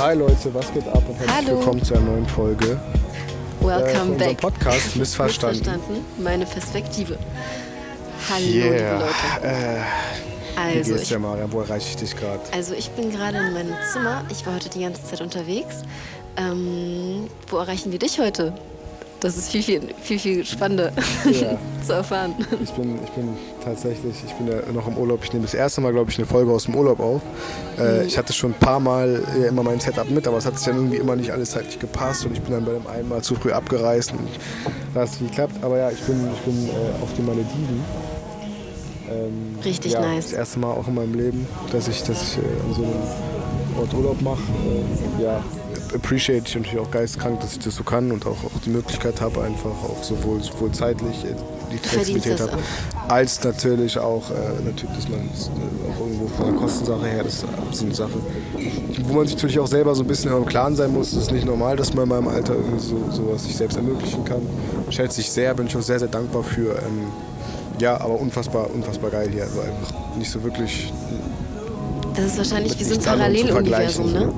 Hi Leute, was geht ab und herzlich willkommen zu einer neuen Folge äh, Welcome unserem back. Podcast Missverstanden. Missverstanden. Meine Perspektive. Hallo, Yeah. liebe Leute. Äh, wie Also geht's ich, dir, Marian? Wo erreiche ich dich gerade? also ich bin gerade in meinem Zimmer. Ich war heute die ganze Zeit unterwegs. Ähm, wo erreichen wir dich heute? Das ist viel, viel, viel, viel spannender Ja. zu erfahren. Ich bin, ich bin tatsächlich, ich bin ja noch im Urlaub. Ich nehme das erste Mal, glaube ich, eine Folge aus dem Urlaub auf. Mhm. Äh, ich hatte schon ein paar Mal äh, immer mein Setup mit, aber es hat sich dann irgendwie immer nicht alles zeitlich gepasst und ich bin dann bei dem einen Mal zu früh abgereist und da hat es nicht geklappt. Aber ja, ich bin, ich bin äh, auf den Malediven. Ähm, Richtig ja, nice. Das erste Mal auch in meinem Leben, dass ich, dass ich äh, an so einem Ort Urlaub mache. Ja, appreciate ich natürlich auch geistkrank, dass ich das so kann und auch, auch die Möglichkeit habe, einfach auch sowohl, sowohl zeitlich äh, die Flexibilität habe, als natürlich auch, äh, natürlich, dass man äh, auch irgendwo von der Kostensache her, das ist eine Sache, wo man sich natürlich auch selber so ein bisschen im Klaren sein muss. Es ist nicht normal, dass man in meinem Alter irgendwie so, sowas sich selbst ermöglichen kann. Schätze ich sehr, bin ich auch sehr, sehr dankbar für. Ähm, ja, aber unfassbar, unfassbar geil hier. Also einfach nicht so wirklich Das ist wahrscheinlich wie so ein Paralleluniversum, ne?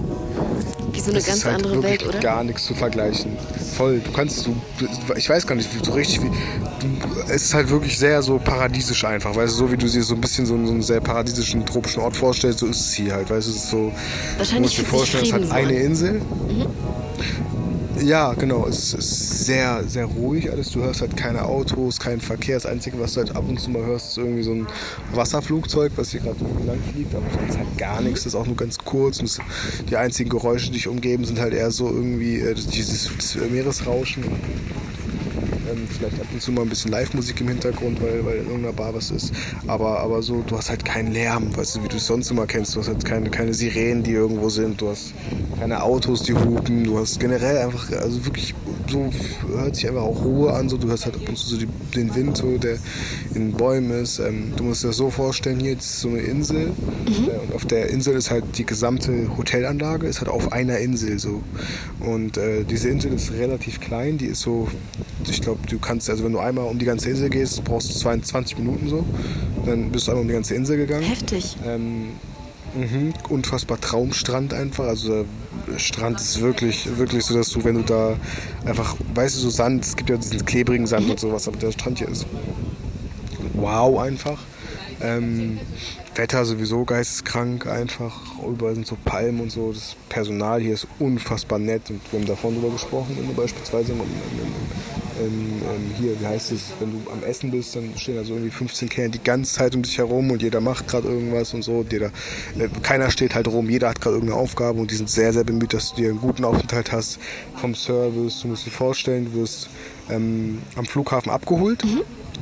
So eine Es ganz ist halt andere Welt, oder? gar nichts zu vergleichen. Voll, du kannst, du, du ich weiß gar nicht, wie so richtig, wie, du, es ist halt wirklich sehr so paradiesisch einfach, weißt du, so wie du dir so ein bisschen so, einen- so einen sehr paradiesischen tropischen Ort vorstellst, so ist es hier halt, weißt du, es ist so, du Wahrscheinlich musst dir vorstellen, es hat eine an. Mhm. Ja, genau. Es ist sehr, sehr ruhig alles. Du hörst halt keine Autos, keinen Verkehr. Das Einzige, was du halt ab und zu mal hörst, ist irgendwie so ein Wasserflugzeug, was hier gerade irgendwie lang fliegt. Aber sonst halt gar nichts. Das ist auch nur ganz kurz. Und die einzigen Geräusche, die dich umgeben, sind halt eher so irgendwie äh, dieses, das Meeresrauschen. Ähm, vielleicht ab und zu mal ein bisschen Live-Musik im Hintergrund, weil, weil in irgendeiner Bar was ist. Aber, aber so, du hast halt keinen Lärm, weißt du, wie du es sonst immer kennst. Du hast halt keine, keine Sirenen, die irgendwo sind. Du hast keine Autos, die hupen. Du hast generell einfach, also wirklich, so hört sich einfach auch Ruhe an. So, du hörst halt ab und zu so die, den Wind, so, der in den Bäumen ist. Ähm, du musst dir das so vorstellen, hier ist so eine Insel. Äh, und auf der Insel ist halt die gesamte Hotelanlage, ist halt auf einer Insel so. Und äh, diese Insel ist relativ klein, die ist so, ich glaube, du kannst, also wenn du einmal um die ganze Insel gehst, brauchst du 22 Minuten so. Dann bist du einmal um die ganze Insel gegangen. Heftig. Ähm, mhm, unfassbar Traumstrand einfach. Also der Strand ist wirklich, wirklich so, dass du, wenn du da einfach, weißt du, so Sand, es gibt ja diesen klebrigen Sand und sowas, aber der Strand hier ist wow einfach. Ähm, Wetter sowieso geisteskrank einfach. Überall sind so Palmen und so. Das Personal hier ist unfassbar nett und wir haben davon drüber gesprochen, beispielsweise im, im, im, im, hier, wie heißt es, wenn du am Essen bist, dann stehen da so irgendwie 15 Kerle die ganze Zeit um dich herum und jeder macht gerade irgendwas und so. Jeder, äh, keiner steht halt rum, jeder hat gerade irgendeine Aufgabe und die sind sehr, sehr bemüht, dass du dir einen guten Aufenthalt hast vom Service. Du musst dir vorstellen, du wirst ähm, am Flughafen abgeholt.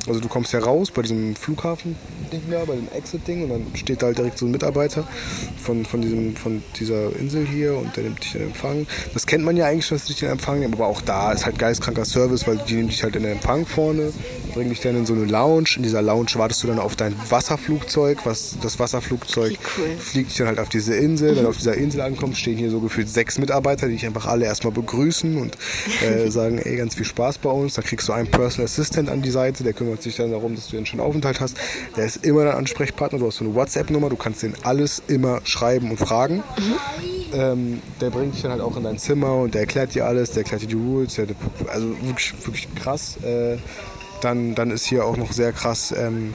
Also du kommst ja raus bei diesem Flughafen-Ding da, bei dem Exit-Ding und dann steht da halt direkt so ein Mitarbeiter von, von, diesem, von dieser Insel hier und der nimmt dich in Empfang. Das kennt man ja eigentlich schon, dass dich in Empfang nehmen, aber auch da ist halt geistkranker Service, weil die nehmen dich halt in den Empfang vorne, bringen dich dann in so eine Lounge. In dieser Lounge wartest du dann auf dein Wasserflugzeug, was das Wasserflugzeug cool. fliegt dich dann halt auf diese Insel. Wenn du auf dieser Insel ankommst, stehen hier so gefühlt sechs Mitarbeiter, die dich einfach alle erstmal begrüßen und äh, sagen, ey, ganz viel Spaß bei uns. Dann kriegst du einen Personal Assistant an die Seite, der kümmert sich dann darum, dass du einen schönen Aufenthalt hast. Der ist immer dein Ansprechpartner. Du hast so eine WhatsApp-Nummer, du kannst den alles immer schreiben und fragen. Ähm, der bringt dich dann halt auch in dein Zimmer und der erklärt dir alles, der erklärt dir die Rules. Der, also wirklich, wirklich krass. Äh, dann, dann ist hier auch noch sehr krass ähm,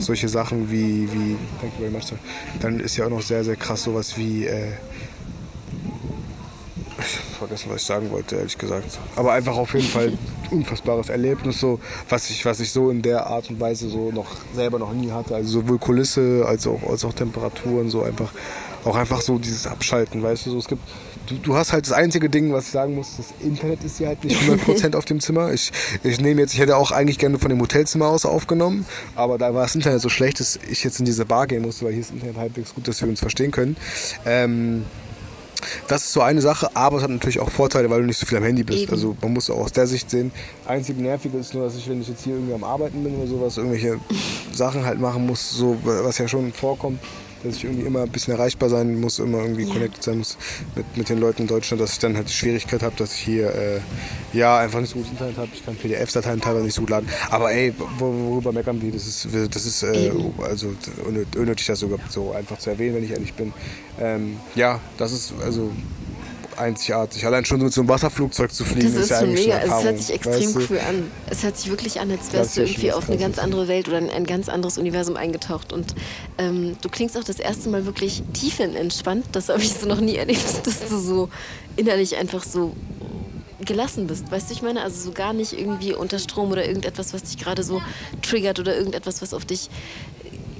solche Sachen wie, wie thank you very much, dann ist ja auch noch sehr, sehr krass sowas wie, äh, ich hab vergessen, was ich sagen wollte, ehrlich gesagt. Aber einfach auf jeden Fall ein unfassbares Erlebnis, so, was, ich, was ich so in der Art und Weise so noch selber noch nie hatte. Also sowohl Kulisse als auch, als auch Temperaturen, so einfach, auch einfach so dieses Abschalten, weißt du, so, es gibt, du, du hast halt das einzige Ding, was ich sagen muss, das Internet ist hier halt nicht 100% auf dem Zimmer. Ich, ich nehme jetzt, ich hätte auch eigentlich gerne von dem Hotelzimmer aus aufgenommen, aber da war das Internet so schlecht, dass ich jetzt in diese Bar gehen musste, weil hier ist das Internet halbwegs gut, dass wir uns verstehen können. Ähm, das ist so eine Sache, aber es hat natürlich auch Vorteile, weil du nicht so viel am Handy bist. Eben. Also man muss auch aus der Sicht sehen. Einzig Nervige ist nur, dass ich, wenn ich jetzt hier irgendwie am Arbeiten bin oder sowas, irgendwelche Sachen halt machen muss, so was ja schon vorkommt, dass ich irgendwie immer ein bisschen erreichbar sein muss, immer irgendwie Ja. connected sein muss mit, mit den Leuten in Deutschland, dass ich dann halt die Schwierigkeit habe, dass ich hier äh, ja einfach nicht so gutes Internet habe. Ich kann PDF-Dateien teilweise nicht so gut laden. Aber ey, wor- worüber meckern wir? Das ist, das ist äh, also unnötig, das sogar so einfach zu erwähnen, wenn ich ehrlich bin. Ähm, ja, das ist also einzigartig. Allein schon mit so einem Wasserflugzeug zu fliegen, das ist, ist ja eigentlich mega. Erfahrung. Es hört sich extrem weißt du? cool an. Es hört sich wirklich an, als wärst du irgendwie auf eine ganz andere Welt oder in ein ganz anderes Universum eingetaucht. Und ähm, du klingst auch das erste Mal wirklich tiefenentspannt. Das habe ich so noch nie erlebt, dass du so innerlich einfach so gelassen bist. Weißt du, ich meine, also so gar nicht irgendwie unter Strom oder irgendetwas, was dich gerade so triggert oder irgendetwas, was auf dich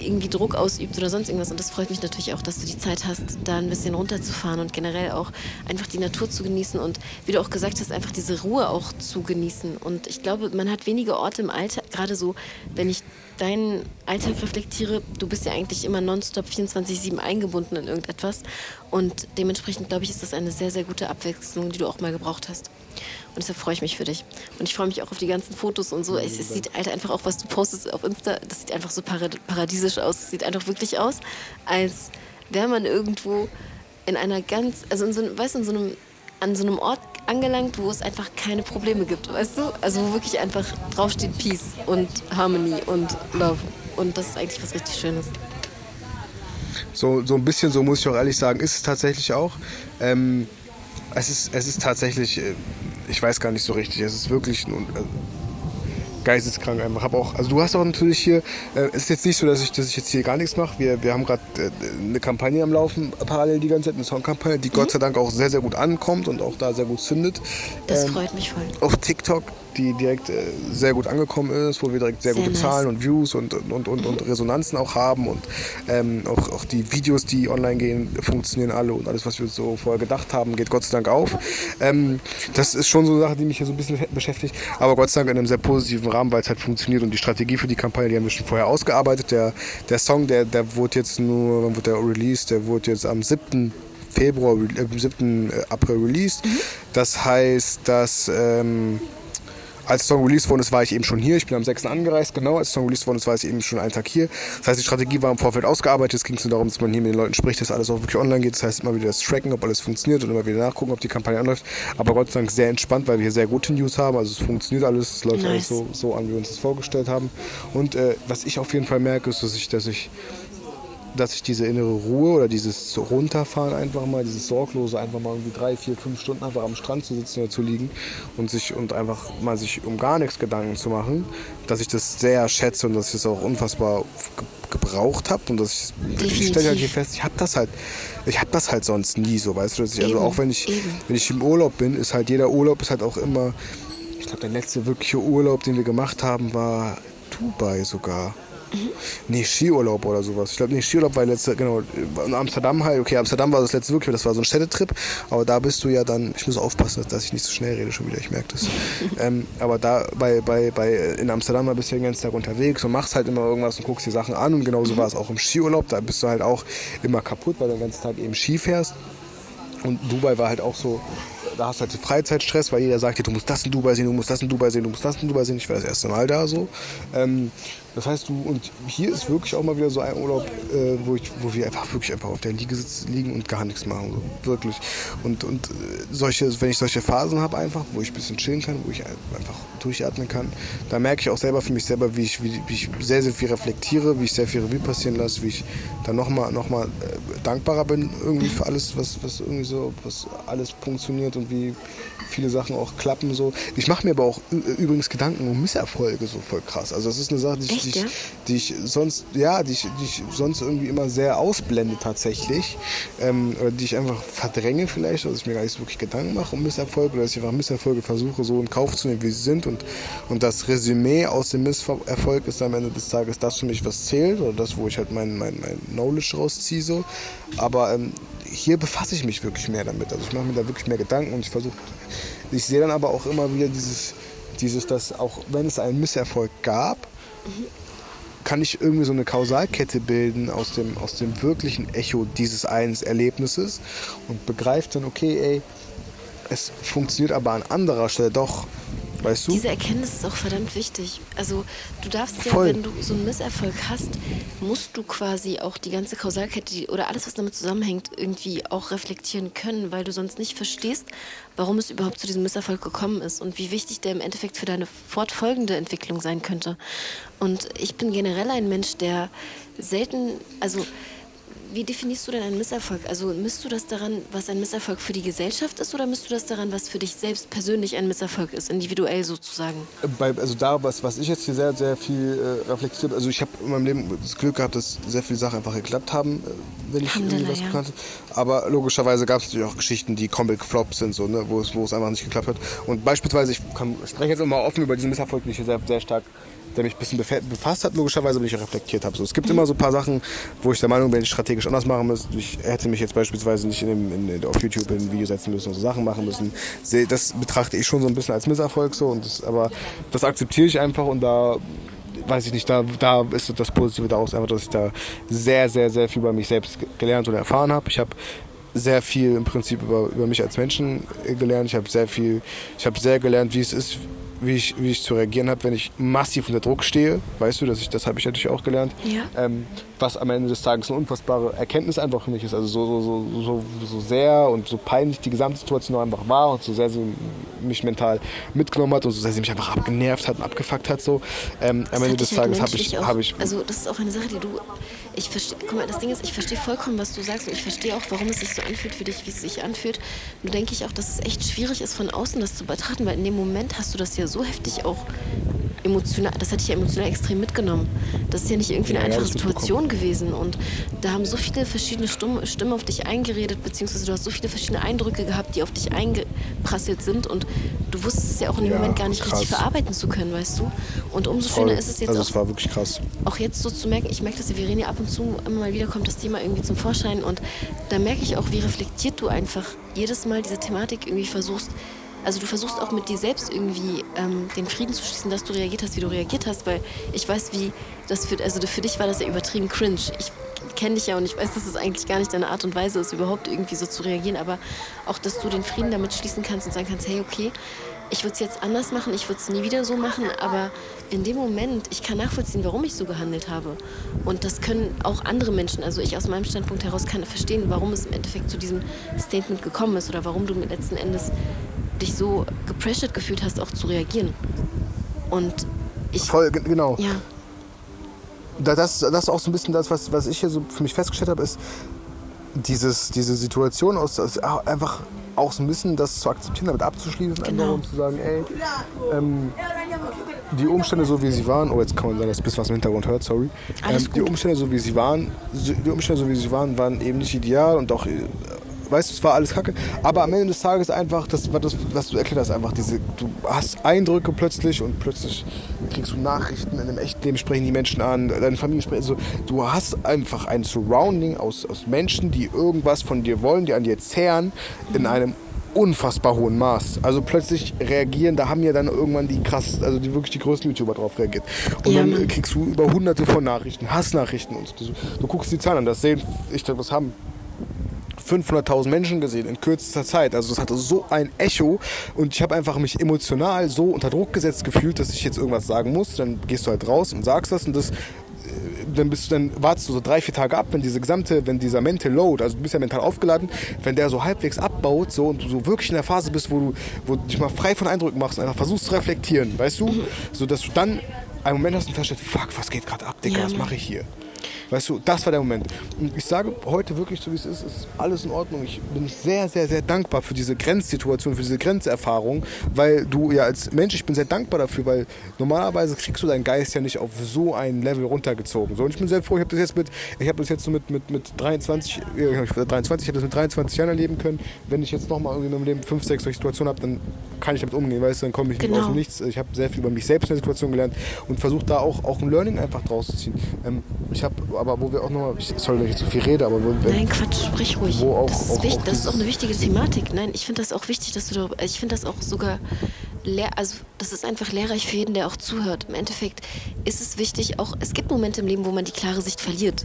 irgendwie Druck ausübt oder sonst irgendwas. Und das freut mich natürlich auch, dass du die Zeit hast, da ein bisschen runterzufahren und generell auch einfach die Natur zu genießen und wie du auch gesagt hast, einfach diese Ruhe auch zu genießen. Und ich glaube, man hat wenige Orte im Alltag, gerade so, wenn ich deinen Alltag reflektiere, du bist ja eigentlich immer nonstop 24-7 eingebunden in irgendetwas. Und dementsprechend, glaube ich, ist das eine sehr, sehr gute Abwechslung, die du auch mal gebraucht hast. Und deshalb freue ich mich für dich. Und ich freue mich auch auf die ganzen Fotos und so. Es, es sieht Alter, einfach auch, was du postest auf Insta, das sieht einfach so parad paradiesisch aus. Es sieht einfach wirklich aus, als wäre man irgendwo in einer ganz, also in so, einem- weißt du, in so einem, an so einem Ort angelangt, wo es einfach keine Probleme gibt, weißt du? Also wo wirklich einfach draufsteht Peace und Harmony und Love. Und das ist eigentlich was richtig Schönes. So, so ein bisschen, so muss ich auch ehrlich sagen, ist es tatsächlich auch. Ähm, es, ist, es ist tatsächlich, äh, ich weiß gar nicht so richtig, es ist wirklich ein, äh, geisteskrank einfach. Hab auch, also du hast auch natürlich hier, äh, es ist jetzt nicht so, dass ich, dass ich jetzt hier gar nichts mache. Wir, wir haben gerade äh, eine Kampagne am Laufen, parallel die ganze Zeit, eine Songkampagne, die Gott sei Dank auch sehr, sehr gut ankommt und auch da sehr gut zündet. Das Ähm, freut mich voll. auf TikTok, die direkt äh, sehr gut angekommen ist, wo wir direkt sehr, Sehr gute nice. Zahlen und Views und, und, und, und Resonanzen auch haben und ähm, auch, auch die Videos, die online gehen, funktionieren alle und alles, was wir so vorher gedacht haben, geht Gott sei Dank auf. Ähm, das ist schon so eine Sache, die mich hier so ein bisschen beschäftigt, aber Gott sei Dank in einem sehr positiven Rahmen, weil es halt funktioniert und die Strategie für die Kampagne, die haben wir schon vorher ausgearbeitet. Der, der Song, der, der wurde jetzt nur, wann wurde der released? Der wurde jetzt am 7. Februar, äh, am 7. April released. Das heißt, dass ähm, als Song released worden ist, war ich eben schon hier. Ich bin am 6. angereist, genau. Als Song released worden ist, war ich eben schon einen Tag hier. Das heißt, die Strategie war im Vorfeld ausgearbeitet. Es ging nur darum, dass man hier mit den Leuten spricht, dass alles auch wirklich online geht. Das heißt, immer wieder das Tracken, ob alles funktioniert und immer wieder nachgucken, ob die Kampagne anläuft. Aber Gott sei Dank sehr entspannt, weil wir hier sehr gute News haben. Also es funktioniert alles, es läuft Nice. alles so, so an, wie wir uns das vorgestellt haben. Und äh, was ich auf jeden Fall merke, ist, dass ich, dass ich dass ich diese innere Ruhe oder dieses Runterfahren einfach mal, dieses Sorglose einfach mal irgendwie drei, vier, fünf Stunden einfach am Strand zu sitzen oder zu liegen und sich und einfach mal sich um gar nichts Gedanken zu machen, dass ich das sehr schätze und dass ich das auch unfassbar ge gebraucht habe und dass ich, ich stelle halt hier fest, ich habe das halt, ich habe das halt sonst nie so, weißt du, dass ich, also auch wenn ich, eben. wenn ich im Urlaub bin, ist halt jeder Urlaub ist halt auch immer, ich glaube der letzte wirkliche Urlaub, den wir gemacht haben, war Dubai sogar. Nee, Skiurlaub oder sowas. Ich glaube, nee, Skiurlaub war letzte, genau, in Amsterdam halt. Okay, Amsterdam war das letzte wirklich, das war so ein Städtetrip. Aber da bist du ja dann, ich muss aufpassen, dass ich nicht so schnell rede schon wieder, ich merke das. ähm, aber da bei, bei, bei, in Amsterdam da bist du ja den ganzen Tag unterwegs und machst halt immer irgendwas und guckst dir Sachen an. Und genauso war es auch im Skiurlaub. Da bist du halt auch immer kaputt, weil du den ganzen Tag eben Ski fährst. Und Dubai war halt auch so, da hast du halt so Freizeitstress, weil jeder sagt dir, du musst das in Dubai sehen, du musst das in Dubai sehen, du musst das in Dubai sehen. Ich war das erste Mal da so. Ähm, das heißt, du, und hier ist wirklich auch mal wieder so ein Urlaub, äh, wo, ich, wo wir einfach wirklich einfach auf der Liege liegen und gar nichts machen. So, wirklich. Und, und äh, solche, wenn ich solche Phasen habe einfach, wo ich ein bisschen chillen kann, wo ich einfach durchatmen kann, da merke ich auch selber für mich selber, wie ich, wie, wie ich sehr, sehr viel reflektiere, wie ich sehr viel Revue passieren lasse, wie ich dann nochmal noch mal, äh, dankbarer bin irgendwie für alles, was, was irgendwie so, was alles funktioniert und wie viele Sachen auch klappen so. Ich mache mir aber auch übrigens Gedanken um Misserfolge so voll krass. Also das ist eine Sache, die ich, Echt, die ich, ja? die ich sonst, ja, die ich, die ich sonst irgendwie immer sehr ausblende tatsächlich. Ähm, oder die ich einfach verdränge vielleicht, dass ich mir gar nicht so wirklich Gedanken mache um Misserfolge oder dass ich einfach Misserfolge versuche so in Kauf zu nehmen, wie sie sind und, und das Resümee aus dem Misserfolg ist am Ende des Tages das für mich, was zählt oder das, wo ich halt mein, mein, mein Knowledge rausziehe so. Aber ähm, hier befasse ich mich wirklich mehr damit. Also ich mache mir da wirklich mehr Gedanken und ich versuche, ich sehe dann aber auch immer wieder dieses, dieses, dass auch wenn es einen Misserfolg gab, kann ich irgendwie so eine Kausalkette bilden aus dem, aus dem wirklichen Echo dieses einen Erlebnisses und begreift dann, okay, ey, es funktioniert aber an anderer Stelle doch. Weißt du? Diese Erkenntnis ist auch verdammt wichtig. Also du darfst ja, Voll. wenn du so einen Misserfolg hast, musst du quasi auch die ganze Kausalkette oder alles, was damit zusammenhängt, irgendwie auch reflektieren können, weil du sonst nicht verstehst, warum es überhaupt zu diesem Misserfolg gekommen ist und wie wichtig der im Endeffekt für deine fortfolgende Entwicklung sein könnte. Und ich bin generell ein Mensch, der selten, also wie definierst du denn einen Misserfolg? Also misst du das daran, was ein Misserfolg für die Gesellschaft ist oder misst du das daran, was für dich selbst persönlich ein Misserfolg ist, individuell sozusagen? Bei, also da, was, was ich jetzt hier sehr, sehr viel äh, reflektiert also ich habe in meinem Leben das Glück gehabt, dass sehr viele Sachen einfach geklappt haben, äh, wenn ich irgendwie was ja. habe. Aber logischerweise gab es natürlich auch Geschichten, die Comic Flops sind, so, ne, wo, es, wo es einfach nicht geklappt hat. Und beispielsweise, ich kann, spreche jetzt immer offen über diesen Misserfolg, den ich hier sehr, sehr stark der mich ein bisschen befasst hat, logischerweise, wenn ich reflektiert habe. So, es gibt immer so ein paar Sachen, wo ich der Meinung bin, ich strategisch anders machen muss. Ich hätte mich jetzt beispielsweise nicht in dem, in, auf YouTube in ein Video setzen müssen und so Sachen machen müssen. Das betrachte ich schon so ein bisschen als Misserfolg so. Und das, aber das akzeptiere ich einfach und da weiß ich nicht, da, da ist das Positive daraus einfach, dass ich da sehr, sehr, sehr viel über mich selbst gelernt und erfahren habe. Ich habe sehr viel im Prinzip über, über mich als Menschen gelernt. Ich habe sehr viel, ich habe sehr gelernt, wie es ist, wie ich, wie ich zu reagieren habe, wenn ich massiv unter Druck stehe. Weißt du, dass ich, das habe ich natürlich auch gelernt. Ja. Ähm, was am Ende des Tages eine unfassbare Erkenntnis einfach für mich ist. Also so, so, so, so, so sehr und so peinlich die gesamte Situation einfach war und so sehr sie mich mental mitgenommen hat und so sehr sie mich einfach abgenervt hat und abgefuckt hat. So. Ähm, am Ende des Tages habe ich, hab ich... Also das ist auch eine Sache, die du... Ich verstehe, guck mal, das Ding ist, ich verstehe vollkommen, was du sagst und ich verstehe auch, warum es sich so anfühlt für dich, wie es sich anfühlt. Nur denke ich auch, dass es echt schwierig ist, von außen das zu betrachten, weil in dem Moment hast du das ja so heftig auch emotional, das hatte ich ja emotional extrem mitgenommen. Das ist ja nicht irgendwie eine ja, einfache Situation gewesen. Und da haben so viele verschiedene Stimmen auf dich eingeredet, beziehungsweise du hast so viele verschiedene Eindrücke gehabt, die auf dich eingeprasselt sind. Und du wusstest es ja auch in dem ja, Moment gar nicht krass. richtig verarbeiten zu können, weißt du? Und umso Voll. schöner ist es jetzt also auch, es war wirklich krass. auch jetzt so zu merken, ich merke, dass Verena ab und zu immer mal wieder kommt das Thema irgendwie zum Vorschein. Und da merke ich auch, wie reflektiert du einfach jedes Mal diese Thematik irgendwie versuchst, also du versuchst auch mit dir selbst irgendwie ähm, den Frieden zu schließen, dass du reagiert hast, wie du reagiert hast, weil ich weiß, wie das für, also für dich war das ja übertrieben cringe. Ich kenne dich ja und ich weiß, dass es eigentlich gar nicht deine Art und Weise ist, überhaupt irgendwie so zu reagieren, aber auch, dass du den Frieden damit schließen kannst und sagen kannst, hey, okay, ich würde es jetzt anders machen, ich würde es nie wieder so machen, aber in dem Moment, ich kann nachvollziehen, warum ich so gehandelt habe. Und das können auch andere Menschen, also ich aus meinem Standpunkt heraus kann verstehen, warum es im Endeffekt zu diesem Statement gekommen ist oder warum du letzten Endes dich so gepressured gefühlt hast, auch zu reagieren. Und ich. Voll, genau. Ja. Das, das ist auch so ein bisschen das, was, was ich hier so für mich festgestellt habe, ist dieses, diese Situation aus, aus, einfach auch so ein bisschen das zu akzeptieren, damit abzuschließen, genau. einfach und zu sagen, ey, ähm, die Umstände so wie sie waren, oh jetzt kann man sagen, dass ein bisschen was im Hintergrund hört, sorry. Ähm, die Umstände so wie sie waren, die Umstände so wie sie waren, waren eben nicht ideal und auch weißt du, es war alles kacke. Aber am Ende des Tages einfach, das war das, was du erklärt hast, einfach diese, du hast Eindrücke plötzlich und plötzlich kriegst du Nachrichten, in dem echten Leben sprechen die Menschen an, deine Familie sprechen, also, du hast einfach ein Surrounding aus, aus Menschen, die irgendwas von dir wollen, die an dir zehren, in einem unfassbar hohen Maß. Also plötzlich reagieren, da haben ja dann irgendwann die krass, also die wirklich die größten YouTuber drauf reagiert. Und ja, dann kriegst du über hunderte von Nachrichten, Hassnachrichten und du, du guckst die Zahlen an, das sehen, ich glaube, was haben 500.000 Menschen gesehen in kürzester Zeit. Also das hatte so ein Echo und ich habe einfach mich emotional so unter Druck gesetzt gefühlt, dass ich jetzt irgendwas sagen muss. Dann gehst du halt raus und sagst das und das äh, dann bist du, dann wartest du so drei, vier Tage ab, wenn diese gesamte, wenn dieser Mental Load, also du bist ja mental aufgeladen, wenn der so halbwegs abbaut, so und du so wirklich in der Phase bist, wo du, wo du dich mal frei von Eindrücken machst und einfach versuchst zu reflektieren, weißt du, so dass du dann einen Moment hast und feststellst, fuck, was geht gerade ab, Digga, ja, was mache ich hier? Weißt du, das war der Moment. Und ich sage heute wirklich, so wie es ist, ist alles in Ordnung. Ich bin sehr, sehr, sehr dankbar für diese Grenzsituation, für diese Grenzerfahrung, weil du ja als Mensch, ich bin sehr dankbar dafür, weil normalerweise kriegst du deinen Geist ja nicht auf so ein Level runtergezogen. So, und ich bin sehr froh, ich habe das jetzt mit, ich habe das jetzt so mit, mit, mit 23, ich 23, ich habe das mit 23 Jahren erleben können. Wenn ich jetzt nochmal irgendwie in meinem Leben 5, 6 solche Situationen habe, dann kann ich damit umgehen, weißt du, dann komme ich genau. nicht aus dem Nichts. Ich habe sehr viel über mich selbst in der Situation gelernt und versuche da auch, auch ein Learning einfach draus zu ziehen. Ähm, ich habe aber wo wir auch nochmal, sorry, wenn ich zu viel rede, aber wo Nein, Quatsch, sprich ruhig. Wo auch, das, ist auch, wichtig, auch das ist auch eine wichtige Thematik. Nein, ich finde das auch wichtig, dass du darüber, ich finde das auch sogar, lehr, also das ist einfach lehrreich für jeden, der auch zuhört. Im Endeffekt ist es wichtig, auch, es gibt Momente im Leben, wo man die klare Sicht verliert.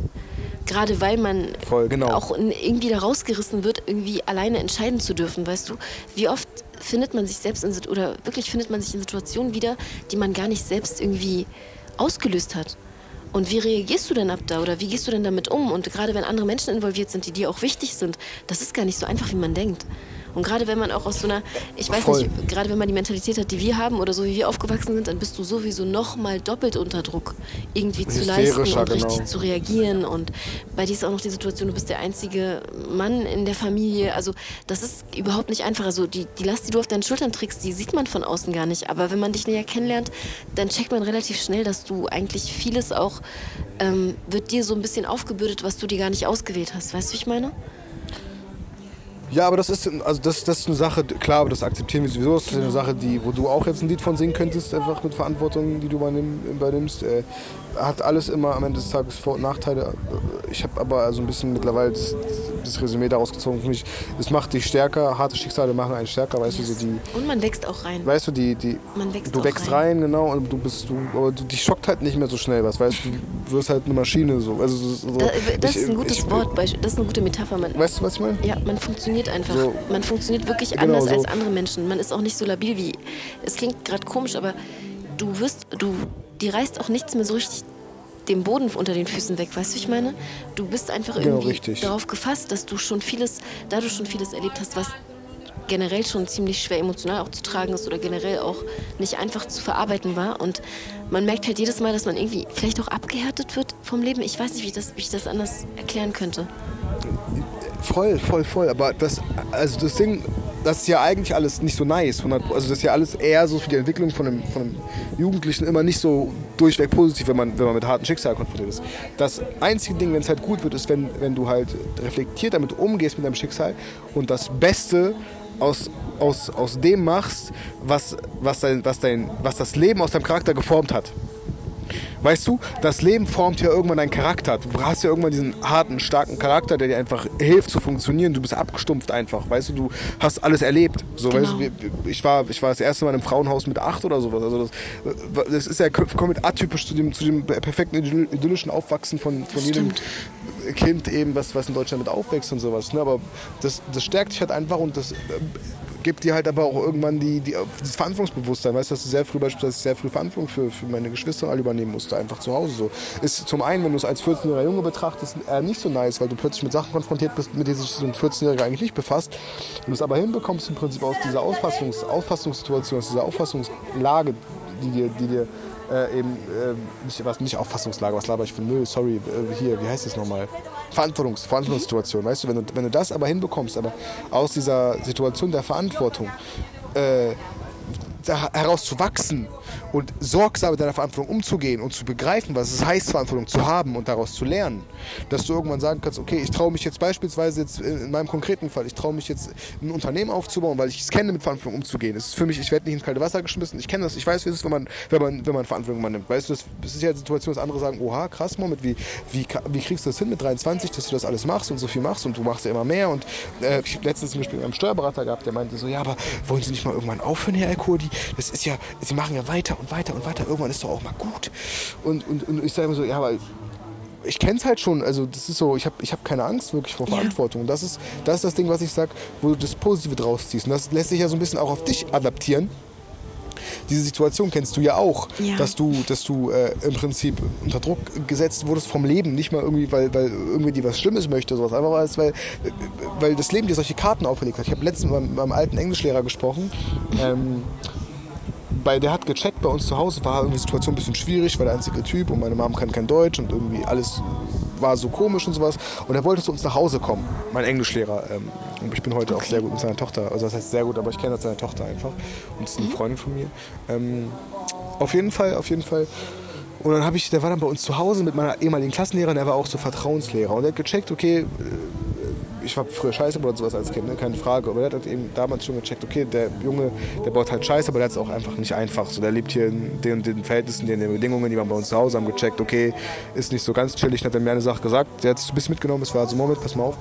Gerade weil man Voll, genau. auch irgendwie da rausgerissen wird, irgendwie alleine entscheiden zu dürfen, weißt du? Wie oft findet man sich selbst in, oder wirklich findet man sich in Situationen wieder, die man gar nicht selbst irgendwie ausgelöst hat. Und wie reagierst du denn ab da oder wie gehst du denn damit um? Und gerade wenn andere Menschen involviert sind, die dir auch wichtig sind, das ist gar nicht so einfach, wie man denkt. Und gerade wenn man auch aus so einer, ich weiß Voll. nicht, gerade wenn man die Mentalität hat, die wir haben oder so wie wir aufgewachsen sind, dann bist du sowieso noch mal doppelt unter Druck, irgendwie zu leisten und richtig genau. zu reagieren. Und bei dir ist auch noch die Situation, du bist der einzige Mann in der Familie. Also das ist überhaupt nicht einfach. Also die, die Last, die du auf deinen Schultern trägst, die sieht man von außen gar nicht. Aber wenn man dich näher kennenlernt, dann checkt man relativ schnell, dass du eigentlich vieles auch, ähm, wird dir so ein bisschen aufgebürdet, was du dir gar nicht ausgewählt hast. Weißt du, wie ich meine? Ja, aber das ist, also das, das ist eine Sache, klar, aber das akzeptieren wir sowieso. Das ist eine Sache, die, wo du auch jetzt ein Lied von singen könntest, einfach mit Verantwortung, die du übernimm, übernimmst. Äh, hat alles immer am Ende des Tages Vor- und Nachteile. Ich habe aber also ein bisschen mittlerweile das, das Resümee daraus gezogen für mich. Es macht dich stärker, harte Schicksale machen einen stärker, weißt du, so die, Und man wächst auch rein. weißt du, die, die, Man wächst du wächst rein. rein. genau, und du bist, du, aber du, dich schockt halt nicht mehr so schnell was, weißt du, du wirst halt eine Maschine so. Also, so Da, das ich- ist ein gutes ich- Wort, das ist eine gute Metapher. Man, Weißt du, was ich meine? Ja, man funktioniert einfach. So. Man funktioniert wirklich Genau anders so. als andere Menschen. Man ist auch nicht so labil wie. Es klingt gerade komisch, aber du wirst, du, dir reißt auch nichts mehr so richtig den Boden unter den Füßen weg, weißt du, ich meine? Du bist einfach Genau, irgendwie richtig. darauf gefasst, dass du schon vieles, da du schon vieles erlebt hast, was generell schon ziemlich schwer emotional auch zu tragen ist oder generell auch nicht einfach zu verarbeiten war. Und man merkt halt jedes Mal, dass man irgendwie vielleicht auch abgehärtet wird vom Leben. Ich weiß nicht, wie das, wie ich das anders erklären könnte. Voll, voll, voll. Aber das, also das Ding, das ist ja eigentlich alles nicht so nice. 100 Also das ist ja alles eher so für die Entwicklung von einem, von einem Jugendlichen immer nicht so durchweg positiv, wenn man, wenn man mit harten Schicksal konfrontiert ist. Das einzige Ding, wenn es halt gut wird, ist, wenn, wenn du halt reflektiert damit umgehst mit deinem Schicksal und das Beste aus, aus, aus dem machst, was, was, dein, was, dein, was das Leben aus deinem Charakter geformt hat. Weißt du, das Leben formt ja irgendwann deinen Charakter. Du hast ja irgendwann diesen harten, starken Charakter, der dir einfach hilft zu funktionieren. Du bist abgestumpft einfach. Weißt du, du hast alles erlebt. So, Genau. weißt du, wir- ich, war, ich war das erste Mal im Frauenhaus mit acht oder sowas. Also das, das ist ja komplett atypisch zu dem, zu dem perfekten idyll- idyllischen Aufwachsen von, von jedem. Kind eben, was, was in Deutschland mit aufwächst und sowas. Ne? Aber das, das stärkt dich halt einfach und das äh, gibt dir halt aber auch irgendwann die, die, dieses Verantwortungsbewusstsein. Weißt du, dass du sehr früh beispielsweise sehr früh Verantwortung für, für meine Geschwister alle übernehmen musste, einfach zu Hause so. Ist zum einen, wenn du es als 14-jähriger Junge betrachtest, eher nicht so nice, weil du plötzlich mit Sachen konfrontiert bist, mit denen sich so ein 14-Jähriger eigentlich nicht befasst. Und du es aber hinbekommst im Prinzip aus dieser Auffassungs, Auffassungssituation, aus dieser Auffassungslage, die dir, die dir äh, eben, äh, nicht, was, nicht Auffassungslage, was laber ich für Müll, sorry, äh, hier, wie heißt das nochmal? Verantwortungs, Verantwortungssituation, weißt du, wenn du, wenn du das aber hinbekommst, aber aus dieser Situation der Verantwortung, äh, da heraus zu wachsen und sorgsam mit deiner Verantwortung umzugehen und zu begreifen, was es heißt, Verantwortung zu haben und daraus zu lernen. Dass du irgendwann sagen kannst, okay, ich traue mich jetzt beispielsweise jetzt in meinem konkreten Fall, ich traue mich jetzt ein Unternehmen aufzubauen, weil ich es kenne, mit Verantwortung umzugehen. Es ist für mich, ich werde nicht ins kalte Wasser geschmissen, ich kenne das, ich weiß, wie es ist, wenn man, wenn man, wenn man Verantwortung übernimmt. Weißt du, das, ist ja die Situation, dass andere sagen, oha, krass, Moment, wie, wie, wie kriegst du das hin mit 23, dass du das alles machst und so viel machst und du machst ja immer mehr und äh, ich habe letztens zum Beispiel mit einem Steuerberater gehabt, der meinte so, ja, aber wollen Sie nicht mal irgendwann aufhören, Herr Alkoholi? Das ist ja, Sie machen ja weiter und weiter und weiter, irgendwann ist doch auch mal gut. Und, und, und ich sage immer so, ja, aber ich kenne es halt schon, also das ist so, ich habe ich hab keine Angst wirklich vor Ja. Verantwortung. Das ist, das ist das Ding, was ich sage, wo du das Positive draus ziehst. Und das lässt sich ja so ein bisschen auch auf dich adaptieren. Diese Situation kennst du ja auch, Ja. dass du, dass du äh, im Prinzip unter Druck gesetzt wurdest vom Leben, nicht mal irgendwie, weil, weil irgendwie dir was Schlimmes möchte, sowas, einfach weil, weil, weil das Leben dir solche Karten aufgelegt hat. Ich habe letztens mit meinem, meinem alten Englischlehrer gesprochen. Ähm, bei, der hat gecheckt, bei uns zu Hause war irgendwie die Situation ein bisschen schwierig, war der einzige Typ und meine Mom kann kein Deutsch und irgendwie alles war so komisch und sowas. Und er wollte zu uns nach Hause kommen, mein Englischlehrer. Ähm, und ich bin heute auch sehr gut mit seiner Tochter, also das heißt sehr gut, aber ich kenne seine Tochter einfach und das ist eine Freundin von mir. Ähm, auf jeden Fall, auf jeden Fall. Und dann habe ich, der war dann bei uns zu Hause mit meiner ehemaligen Klassenlehrerin, der war auch so Vertrauenslehrer. Und der hat gecheckt, okay, ich war früher scheiße oder sowas als Kind, ne? keine Frage. Aber der hat eben damals schon gecheckt, okay, der Junge, der baut halt scheiße, aber der hat es auch einfach nicht einfach. So, der lebt hier in den, den Verhältnissen, in den Bedingungen, die waren bei uns zu Hause, haben gecheckt, okay, ist nicht so ganz chillig. Dann hat er mir eine Sache gesagt, der hat es ein bisschen mitgenommen, es war so, Moment, pass mal auf.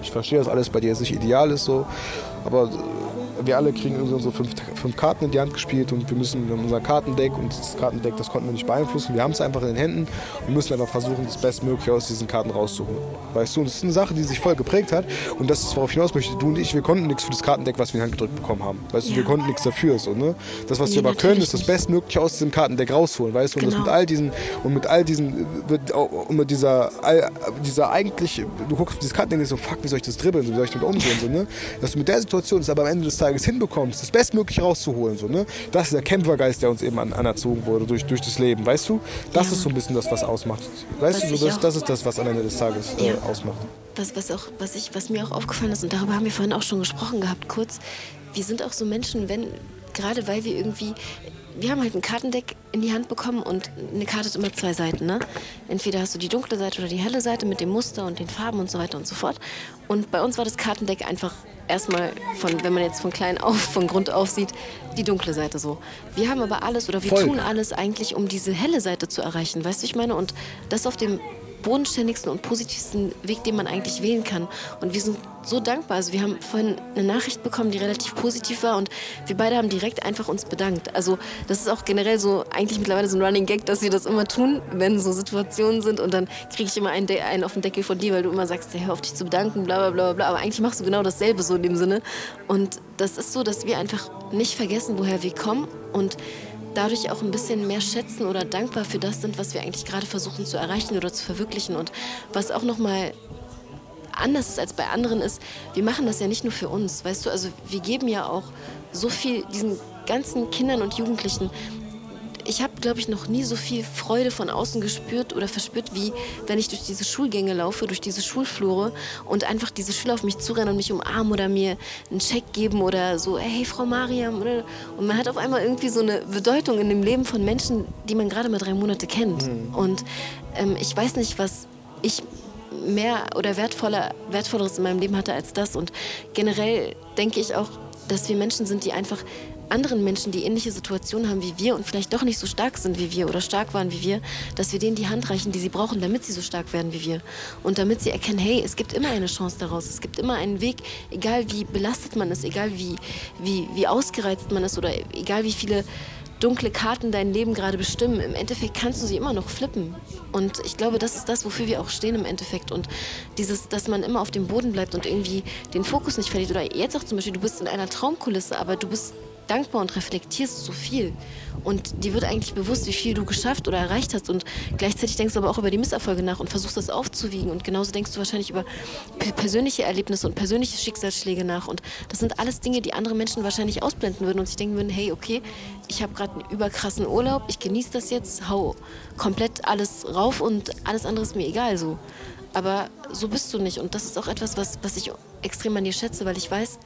Ich verstehe, dass alles bei dir jetzt nicht ideal ist, so, aber wir alle kriegen unsere fünf, fünf Karten in die Hand gespielt und wir müssen unser Kartendeck und das Kartendeck, das konnten wir nicht beeinflussen. Wir haben es einfach in den Händen und müssen einfach versuchen, das Bestmögliche aus diesen Karten rauszuholen. Weißt du, und das ist eine Sache, die sich voll geprägt hat und das ist, worauf ich hinaus möchte. Du und ich, wir konnten nichts für das Kartendeck, was wir in die Hand gedrückt bekommen haben. Weißt du, wir konnten nichts dafür. So, ne? Das, was Nee, wir aber können, ist das. Bestmögliche aus diesem Kartendeck rausholen, weißt du? Und das Genau. mit all diesen und mit all diesen und mit dieser all, dieser eigentlich du guckst auf dieses Kartendeck und denkst so fuck, wie soll ich das dribbeln, so, wie soll ich damit umgehen so, ne? Dass du mit der Situation es aber am Ende des Tages hinbekommst, das Bestmögliche rauszuholen so, ne? Das ist der Kämpfergeist, der uns eben an, anerzogen wurde durch, durch das Leben, weißt du? Das Ja. ist so ein bisschen das, was ausmacht. Weißt Was du, so, das, das ist das, was am Ende des Tages äh, Ja. ausmacht. was, was, auch, was, ich, was mir auch aufgefallen ist, und darüber haben wir vorhin auch schon gesprochen gehabt, kurz, wir sind auch so Menschen, wenn, gerade weil wir irgendwie, wir haben halt ein Kartendeck in die Hand bekommen und eine Karte hat immer zwei Seiten, ne? Entweder hast du die dunkle Seite oder die helle Seite mit dem Muster und den Farben und so weiter und so fort. Und bei uns war das Kartendeck einfach erstmal von, wenn man jetzt von klein auf, von Grund auf sieht, die dunkle Seite so. Wir haben aber alles oder wir Voll. tun alles eigentlich, um diese helle Seite zu erreichen, weißt du, ich meine? Und das auf dem bodenständigsten und positivsten Weg, den man eigentlich wählen kann. Und wir sind so dankbar. Also wir haben vorhin eine Nachricht bekommen, die relativ positiv war und wir beide haben direkt einfach uns bedankt. Also das ist auch generell so eigentlich mittlerweile so ein Running Gag, dass wir das immer tun, wenn so Situationen sind und dann kriege ich immer einen, einen auf den Deckel von dir, weil du immer sagst, hey, hör auf dich zu bedanken, bla bla bla bla. Aber eigentlich machst du genau dasselbe so in dem Sinne. Und das ist so, dass wir einfach nicht vergessen, woher wir kommen und dadurch auch ein bisschen mehr schätzen oder dankbar für das sind, was wir eigentlich gerade versuchen zu erreichen oder zu verwirklichen. Und was auch nochmal anders ist als bei anderen ist, wir machen das ja nicht nur für uns, weißt du, also wir geben ja auch so viel diesen ganzen Kindern und Jugendlichen. Ich habe, glaube ich, noch nie so viel Freude von außen gespürt oder verspürt, wie wenn ich durch diese Schulgänge laufe, durch diese Schulflure und einfach diese Schüler auf mich zurennen und mich umarmen oder mir einen Check geben oder so, hey Frau Mariam. Oder, und man hat auf einmal irgendwie so eine Bedeutung in dem Leben von Menschen, die man gerade mal drei Monate kennt. Und ähm, ich weiß nicht, was ich mehr oder wertvoller, wertvolleres in meinem Leben hatte als das. Und generell denke ich auch, dass wir Menschen sind, die einfach anderen Menschen, die ähnliche Situationen haben wie wir und vielleicht doch nicht so stark sind wie wir oder stark waren wie wir, dass wir denen die Hand reichen, die sie brauchen, damit sie so stark werden wie wir. Und damit sie erkennen, hey, es gibt immer eine Chance daraus. Es gibt immer einen Weg, egal wie belastet man ist, egal wie, wie, wie ausgereizt man ist oder egal wie viele dunkle Karten dein Leben gerade bestimmen. Im Endeffekt kannst du sie immer noch flippen. Und ich glaube, das ist das, wofür wir auch stehen im Endeffekt. Und dieses, dass man immer auf dem Boden bleibt und irgendwie den Fokus nicht verliert. Oder jetzt auch zum Beispiel, du bist in einer Traumkulisse, aber du bist dankbar und reflektierst so viel. Und dir wird eigentlich bewusst, wie viel du geschafft oder erreicht hast. Und gleichzeitig denkst du aber auch über die Misserfolge nach und versuchst das aufzuwiegen. Und genauso denkst du wahrscheinlich über persönliche Erlebnisse und persönliche Schicksalsschläge nach. Und das sind alles Dinge, die andere Menschen wahrscheinlich ausblenden würden und sich denken würden, hey, okay, ich habe gerade einen überkrassen Urlaub, ich genieße das jetzt, hau komplett alles rauf und alles andere ist mir egal so. Aber so bist du nicht. Und das ist auch etwas, was, was ich extrem an dir schätze, weil ich weiß,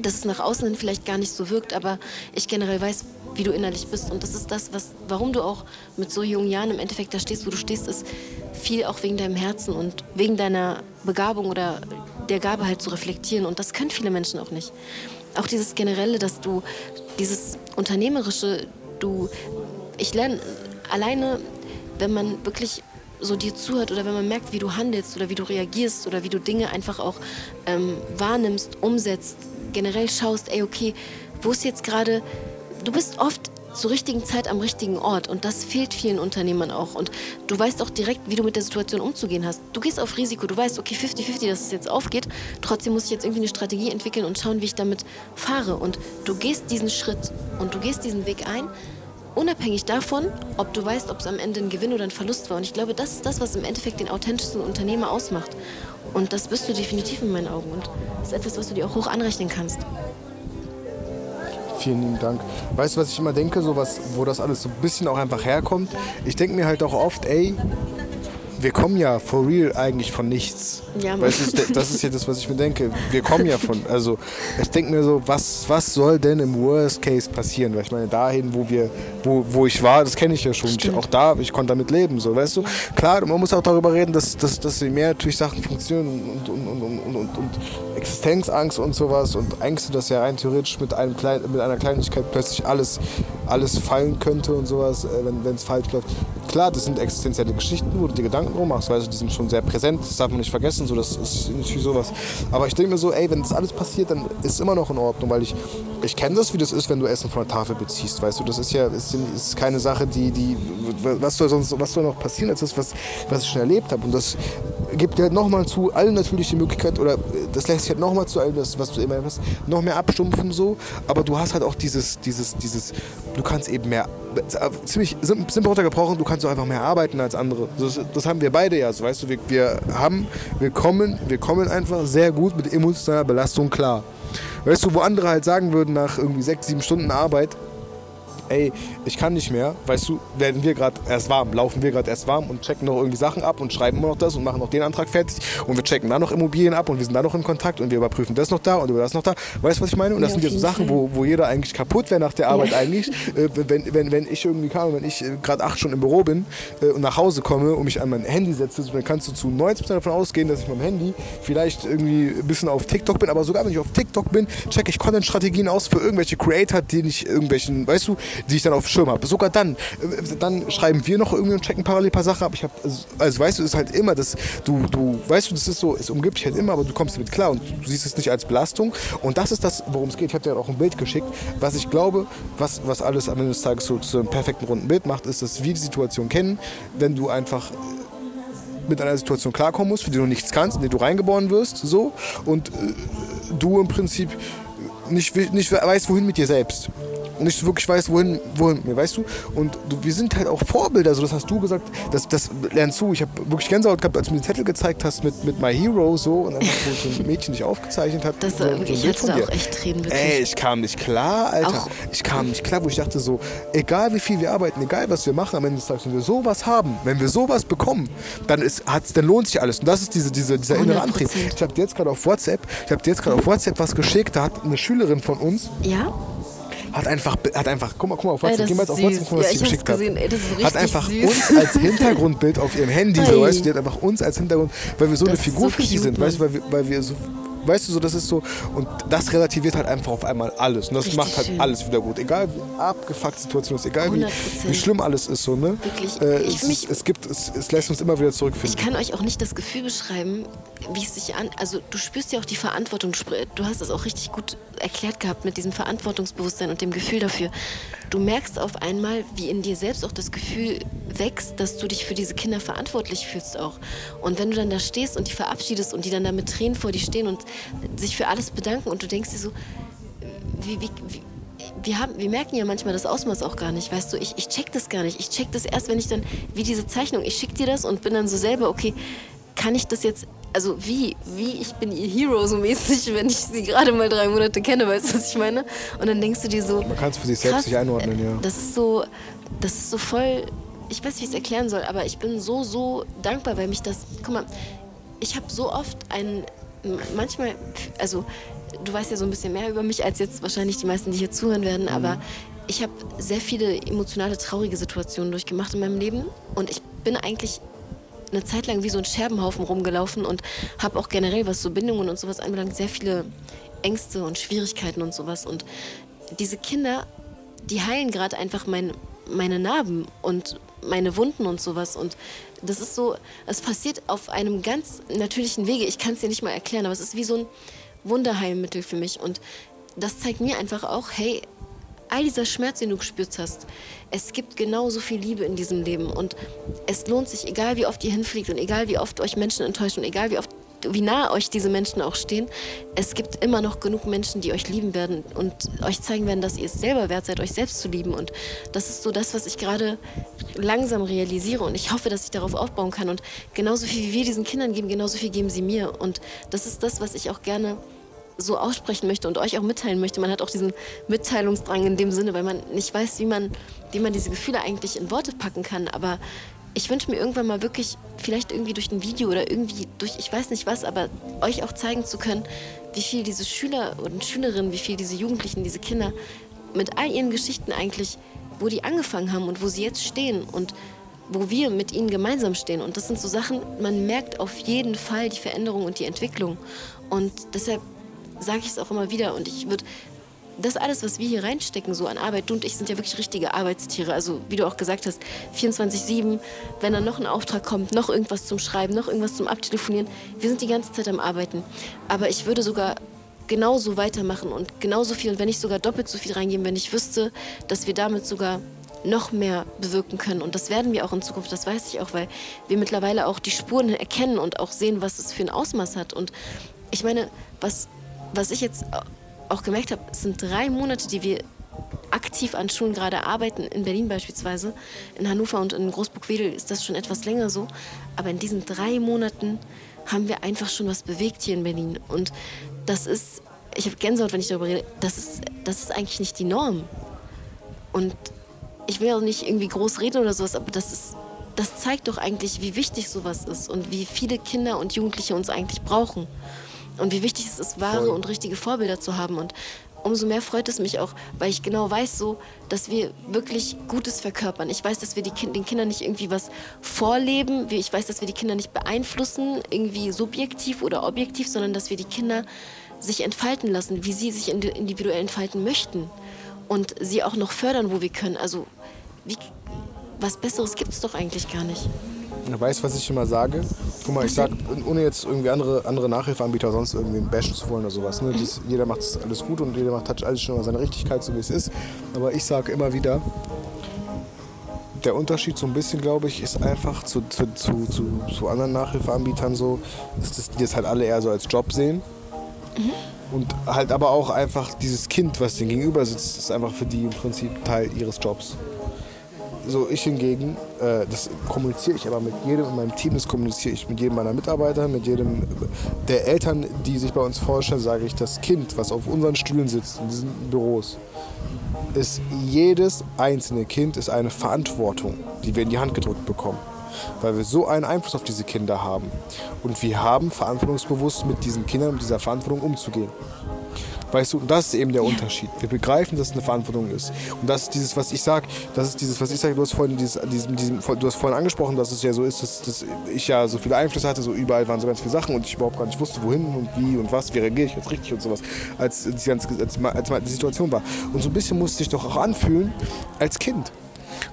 dass es nach außen hin vielleicht gar nicht so wirkt, aber ich generell weiß, wie du innerlich bist. Und das ist das, was, warum du auch mit so jungen Jahren im Endeffekt da stehst, wo du stehst, ist viel auch wegen deinem Herzen und wegen deiner Begabung oder der Gabe halt zu reflektieren. Und das können viele Menschen auch nicht. Auch dieses Generelle, dass du dieses Unternehmerische, du, ich lerne alleine, wenn man wirklich so dir zuhört oder wenn man merkt, wie du handelst oder wie du reagierst oder wie du Dinge einfach auch ähm, wahrnimmst, umsetzt, generell schaust, ey, okay, wo ist jetzt gerade, du bist oft zur richtigen Zeit am richtigen Ort und das fehlt vielen Unternehmern auch. Und du weißt auch direkt, wie du mit der Situation umzugehen hast. Du gehst auf Risiko, du weißt, okay, 50-50, dass es jetzt aufgeht, trotzdem muss ich jetzt irgendwie eine Strategie entwickeln und schauen, wie ich damit fahre. Und du gehst diesen Schritt und du gehst diesen Weg ein unabhängig davon, ob du weißt, ob es am Ende ein Gewinn oder ein Verlust war. Und ich glaube, das ist das, was im Endeffekt den authentischsten Unternehmer ausmacht. Und das bist du definitiv in meinen Augen. Und das ist etwas, was du dir auch hoch anrechnen kannst. Vielen lieben Dank. Weißt du, was ich immer denke, so was, wo das alles so ein bisschen auch einfach herkommt? Ich denke mir halt auch oft, ey, wir kommen ja for real eigentlich von nichts. Ja, weißt du, das ist ja das, was ich mir denke. Wir kommen ja von, also ich denke mir so, was, was soll denn im Worst Case passieren? Weil ich meine, dahin, wo wir, wo, wo ich war, das kenne ich ja schon. Ich, auch da, ich konnte damit leben, so, weißt du? Klar, man muss auch darüber reden, dass, dass, dass mehr natürlich Sachen funktionieren und, und, und, und, und, und, und Existenzangst und sowas und Ängste, dass ja rein theoretisch mit, einem klein, mit einer Kleinigkeit plötzlich alles alles fallen könnte und sowas, äh, wenn es falsch läuft. Klar, das sind existenzielle Geschichten, wo du dir Gedanken drum machst, also die sind schon sehr präsent, das darf man nicht vergessen, so, das ist natürlich sowas. Aber ich denke mir so, ey, wenn das alles passiert, dann ist es immer noch in Ordnung, weil ich, ich kenne das, wie das ist, wenn du Essen von der Tafel beziehst, weißt du, das ist ja ist, ist keine Sache, die, die was soll sonst, was soll noch passieren, als das, was, was ich schon erlebt habe und das gibt dir halt nochmal zu allen natürlich die Möglichkeit, oder das lässt sich halt nochmal zu allem, was du immer hast, noch mehr abstumpfen so, aber du hast halt auch dieses, dieses, dieses, du kannst eben mehr, ziemlich simpel runtergebrochen, du kannst so einfach mehr arbeiten als andere. Das, das haben wir beide ja, so weißt du, wir, wir haben, wir kommen, wir kommen einfach sehr gut mit emotionaler Belastung klar. Weißt du, wo andere halt sagen würden nach irgendwie sechs, sieben Stunden Arbeit, ey, ich kann nicht mehr, weißt du, werden wir gerade erst warm, laufen wir gerade erst warm und checken noch irgendwie Sachen ab und schreiben immer noch das und machen noch den Antrag fertig und wir checken da noch Immobilien ab und wir sind da noch in Kontakt und wir überprüfen das noch da und über das noch da. Weißt du, was ich meine? Und das ja, sind ja so Sachen, wo, wo jeder eigentlich kaputt wäre nach der Arbeit ja. eigentlich. Äh, wenn, wenn, wenn ich irgendwie kam, wenn ich äh, gerade acht Stunden im Büro bin äh, und nach Hause komme und mich an mein Handy setze, dann kannst du zu 90% davon ausgehen, dass ich mit dem Handy vielleicht irgendwie ein bisschen auf TikTok bin, aber sogar wenn ich auf TikTok bin, checke ich Content-Strategien aus für irgendwelche Creator, die ich irgendwelchen, weißt du, die ich dann auf Schirm habe. Sogar dann, äh, dann schreiben wir noch irgendwie und checken parallel ein paar Sachen ab. Ich habe, also, also, weißt du, es ist halt immer das, du, du, weißt du, das ist so, es umgibt dich halt immer, aber du kommst damit klar und du siehst es nicht als Belastung. Und das ist das, worum es geht. Ich habe dir auch ein Bild geschickt. Was ich glaube, was, was alles am Ende des Tages so zu einem perfekten runden Bild macht, ist, dass wir die Situation kennen, wenn du einfach mit einer Situation klarkommen musst, für die du nichts kannst, in die du reingeboren wirst, so, und äh, du im Prinzip nicht, nicht weißt, wohin mit dir selbst nicht wirklich weiß, wohin, wohin, weißt du? Und du, wir sind halt auch Vorbilder, so das hast du gesagt, das, das lernst du. Ich habe wirklich Gänsehaut gehabt, als du mir den Zettel gezeigt hast mit, mit My Hero so und dann so ein Mädchen dich aufgezeichnet hat. Das, so, so ich hatte auch echt Tränen wirklich. Ey, ich kam nicht klar, Alter. Auch ich kam nicht klar, wo ich dachte so, egal wie viel wir arbeiten, egal was wir machen am Ende des Tages, wenn wir sowas haben, wenn wir sowas bekommen, dann, ist, dann lohnt sich alles. Und das ist diese, diese, dieser innere Antrieb. Ich habe dir jetzt gerade auf WhatsApp, ich habe dir jetzt gerade auf WhatsApp was geschickt, da hat eine Schülerin von uns. Ja? hat einfach, hat einfach, guck mal, guck mal auf WhatsApp, geh mal auf WhatsApp, was ja, sie geschickt hat. Ey, hat einfach süß. uns als Hintergrundbild auf ihrem Handy, so, weißt du, die hat einfach uns als Hintergrund, weil wir so das eine Figur für so sind, weißt du, weil wir, weil wir so Weißt du, so, das ist so. Und das relativiert halt einfach auf einmal alles. Und das Richtig macht halt schön. alles wieder gut. Egal wie abgefuckt Situation ist, egal wie, wie, schlimm alles ist, so, ne? Wirklich. Äh, es, mich, es, gibt, es, es lässt uns immer wieder zurückfinden. Ich kann euch auch nicht das Gefühl beschreiben, wie es sich an. Also, du spürst ja auch die Verantwortung. Du hast es auch richtig gut erklärt gehabt mit diesem Verantwortungsbewusstsein und dem Gefühl dafür. Du merkst auf einmal, wie in dir selbst auch das Gefühl wächst, dass du dich für diese Kinder verantwortlich fühlst auch. Und wenn du dann da stehst und die verabschiedest und die dann da mit Tränen vor dir stehen und sich für alles bedanken und du denkst dir so, wie, wie, wie wir, haben, wir merken ja manchmal das Ausmaß auch gar nicht, weißt du, ich, ich check das gar nicht. Ich check das erst, wenn ich dann, wie diese Zeichnung, ich schick dir das und bin dann so selber, okay, kann ich das jetzt, also wie, wie, ich bin ihr Hero so mäßig, wenn ich sie gerade mal drei Monate kenne, weißt du, was ich meine? Und dann denkst du dir so. Man kann es für sich selbst nicht einordnen, ja. Das ist so, das ist so voll, ich weiß, wie ich es erklären soll, aber ich bin so, so dankbar, weil mich das, guck mal, ich habe so oft einen manchmal, also du weißt ja so ein bisschen mehr über mich als jetzt wahrscheinlich die meisten, die hier zuhören werden, aber mhm. ich habe sehr viele emotionale, traurige Situationen durchgemacht in meinem Leben und ich bin eigentlich eine Zeit lang wie so ein Scherbenhaufen rumgelaufen und habe auch generell, was so Bindungen und sowas anbelangt, sehr viele Ängste und Schwierigkeiten und sowas. Und diese Kinder, die heilen gerade einfach mein, meine Narben und meine Wunden und sowas. Und das ist so, es passiert auf einem ganz natürlichen Wege. Ich kann es dir nicht mal erklären, aber es ist wie so ein Wunderheilmittel für mich. Und das zeigt mir einfach auch, hey, all dieser Schmerz, den du gespürt hast, es gibt genauso viel Liebe in diesem Leben. Und es lohnt sich, egal wie oft ihr hinfliegt und egal wie oft euch Menschen enttäuschen und egal wie oft wie nah euch diese Menschen auch stehen, es gibt immer noch genug Menschen, die euch lieben werden und euch zeigen werden, dass ihr es selber wert seid, euch selbst zu lieben. Und das ist so das, was ich gerade langsam realisiere. Und ich hoffe, dass ich darauf aufbauen kann. Und genauso viel wie wir diesen Kindern geben, genauso viel geben sie mir. Und das ist das, was ich auch gerne so aussprechen möchte und euch auch mitteilen möchte. Man hat auch diesen Mitteilungsdrang in dem Sinne, weil man nicht weiß, wie man, wie man diese Gefühle eigentlich in Worte packen kann. Aber ich wünsche mir irgendwann mal wirklich, vielleicht irgendwie durch ein Video oder irgendwie durch, ich weiß nicht was, aber euch auch zeigen zu können, wie viel diese Schüler und Schülerinnen, wie viel diese Jugendlichen, diese Kinder mit all ihren Geschichten eigentlich, wo die angefangen haben und wo sie jetzt stehen und wo wir mit ihnen gemeinsam stehen. Und das sind so Sachen, man merkt auf jeden Fall die Veränderung und die Entwicklung. Und deshalb sage ich es auch immer wieder und ich würde das alles, was wir hier reinstecken, so an Arbeit, du und ich sind ja wirklich richtige Arbeitstiere. Also, wie du auch gesagt hast, 24-7, wenn dann noch ein Auftrag kommt, noch irgendwas zum Schreiben, noch irgendwas zum Abtelefonieren. Wir sind die ganze Zeit am Arbeiten. Aber ich würde sogar genauso weitermachen und genauso viel und wenn nicht sogar doppelt so viel reingeben, wenn ich wüsste, dass wir damit sogar noch mehr bewirken können. Und das werden wir auch in Zukunft, das weiß ich auch, weil wir mittlerweile auch die Spuren erkennen und auch sehen, was es für ein Ausmaß hat. Und ich meine, was, was ich jetzt auch gemerkt habe, sind drei Monate, die wir aktiv an Schulen gerade arbeiten, in Berlin beispielsweise. In Hannover und in Großburg-Wedel ist das schon etwas länger so. Aber in diesen drei Monaten haben wir einfach schon was bewegt hier in Berlin. Und das ist, ich habe Gänsehaut, wenn ich darüber rede, das ist, das ist eigentlich nicht die Norm. Und ich will auch nicht irgendwie groß reden oder sowas, aber das ist, das zeigt doch eigentlich, wie wichtig sowas ist und wie viele Kinder und Jugendliche uns eigentlich brauchen. Und wie wichtig es ist, wahre Voll. und richtige Vorbilder zu haben. Und umso mehr freut es mich auch, weil ich genau weiß so, dass wir wirklich Gutes verkörpern. Ich weiß, dass wir kind, den Kindern nicht irgendwie was vorleben. Ich weiß, dass wir die Kinder nicht beeinflussen, irgendwie subjektiv oder objektiv, sondern dass wir die Kinder sich entfalten lassen, wie sie sich individuell entfalten möchten. Und sie auch noch fördern, wo wir können. Also wie, was Besseres gibt es doch eigentlich gar nicht. Weißt du, was ich immer sage? Guck mal, ich sag, ohne jetzt irgendwie andere, andere Nachhilfeanbieter sonst irgendwie bashen zu wollen oder sowas. Ne? Das, jeder macht alles gut und jeder macht alles schon seine Richtigkeit, so wie es ist. Aber ich sage immer wieder, der Unterschied so ein bisschen, glaube ich, ist einfach zu, zu, zu, zu, zu anderen Nachhilfeanbietern so, dass die das halt alle eher so als Job sehen. Mhm. Und halt aber auch einfach dieses Kind, was denen gegenüber sitzt, ist einfach für die im Prinzip Teil ihres Jobs. So, ich hingegen, äh, das kommuniziere ich aber mit jedem in meinem Team, das kommuniziere ich mit jedem meiner Mitarbeiter, mit jedem der Eltern, die sich bei uns vorstellen, sage ich, das Kind, was auf unseren Stühlen sitzt, in diesen Büros, ist jedes einzelne Kind ist eine Verantwortung, die wir in die Hand gedrückt bekommen. Weil wir so einen Einfluss auf diese Kinder haben. Und wir haben verantwortungsbewusst mit diesen Kindern, mit dieser Verantwortung umzugehen. Weißt du, und das ist eben der Unterschied. Wir begreifen, dass es eine Verantwortung ist. Und das ist dieses, was ich sage, das ist dieses, was ich sage, du hast vorhin dieses, diesem, diesem, du hast vorhin angesprochen, dass es ja so ist, dass, dass ich ja so viele Einflüsse hatte, so überall waren so ganz viele Sachen und ich überhaupt gar nicht wusste, wohin und wie und was, wie reagiere ich jetzt richtig und sowas, als die, ganze, als, als, als die Situation war. Und so ein bisschen musste ich doch auch anfühlen als Kind.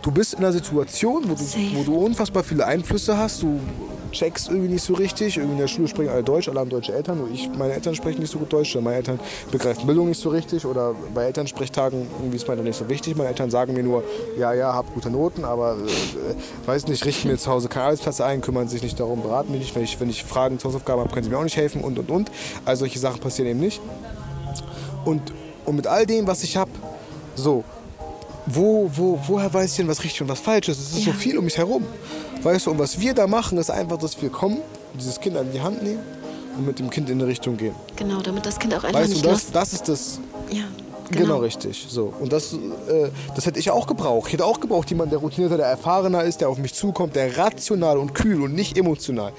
Du bist in einer Situation, wo du, wo du unfassbar viele Einflüsse hast, du checkst irgendwie nicht so richtig. Irgendwie in der Schule sprechen alle Deutsch, alle haben deutsche Eltern. Nur ich, meine Eltern sprechen nicht so gut Deutsch. Meine Eltern begreifen Bildung nicht so richtig. Oder bei Elternsprechtagen irgendwie ist mir dann nicht so wichtig. Meine Eltern sagen mir nur, ja, ja, hab gute Noten, aber äh, weiß nicht, richten mir zu Hause keinen Arbeitsplatz ein, kümmern sich nicht darum, beraten mich nicht. Wenn ich, wenn ich Fragen zu Hausaufgaben habe, können sie mir auch nicht helfen und und und. Also solche Sachen passieren eben nicht. Und, und mit all dem, was ich habe, so, wo, wo, woher weiß ich denn, was richtig und was falsch ist? Es ist ja. so viel um mich herum. Weißt du, und was wir da machen, ist einfach, dass wir kommen, dieses Kind an die Hand nehmen und mit dem Kind in eine Richtung gehen. Genau, damit das Kind auch einfach weißt nicht du, das, das ist das. Ja. Genau. genau, richtig. So. Und das, äh, das hätte ich auch gebraucht. Ich hätte auch gebraucht jemanden, der routinierter, der erfahrener ist, der auf mich zukommt, der rational und kühl und nicht emotional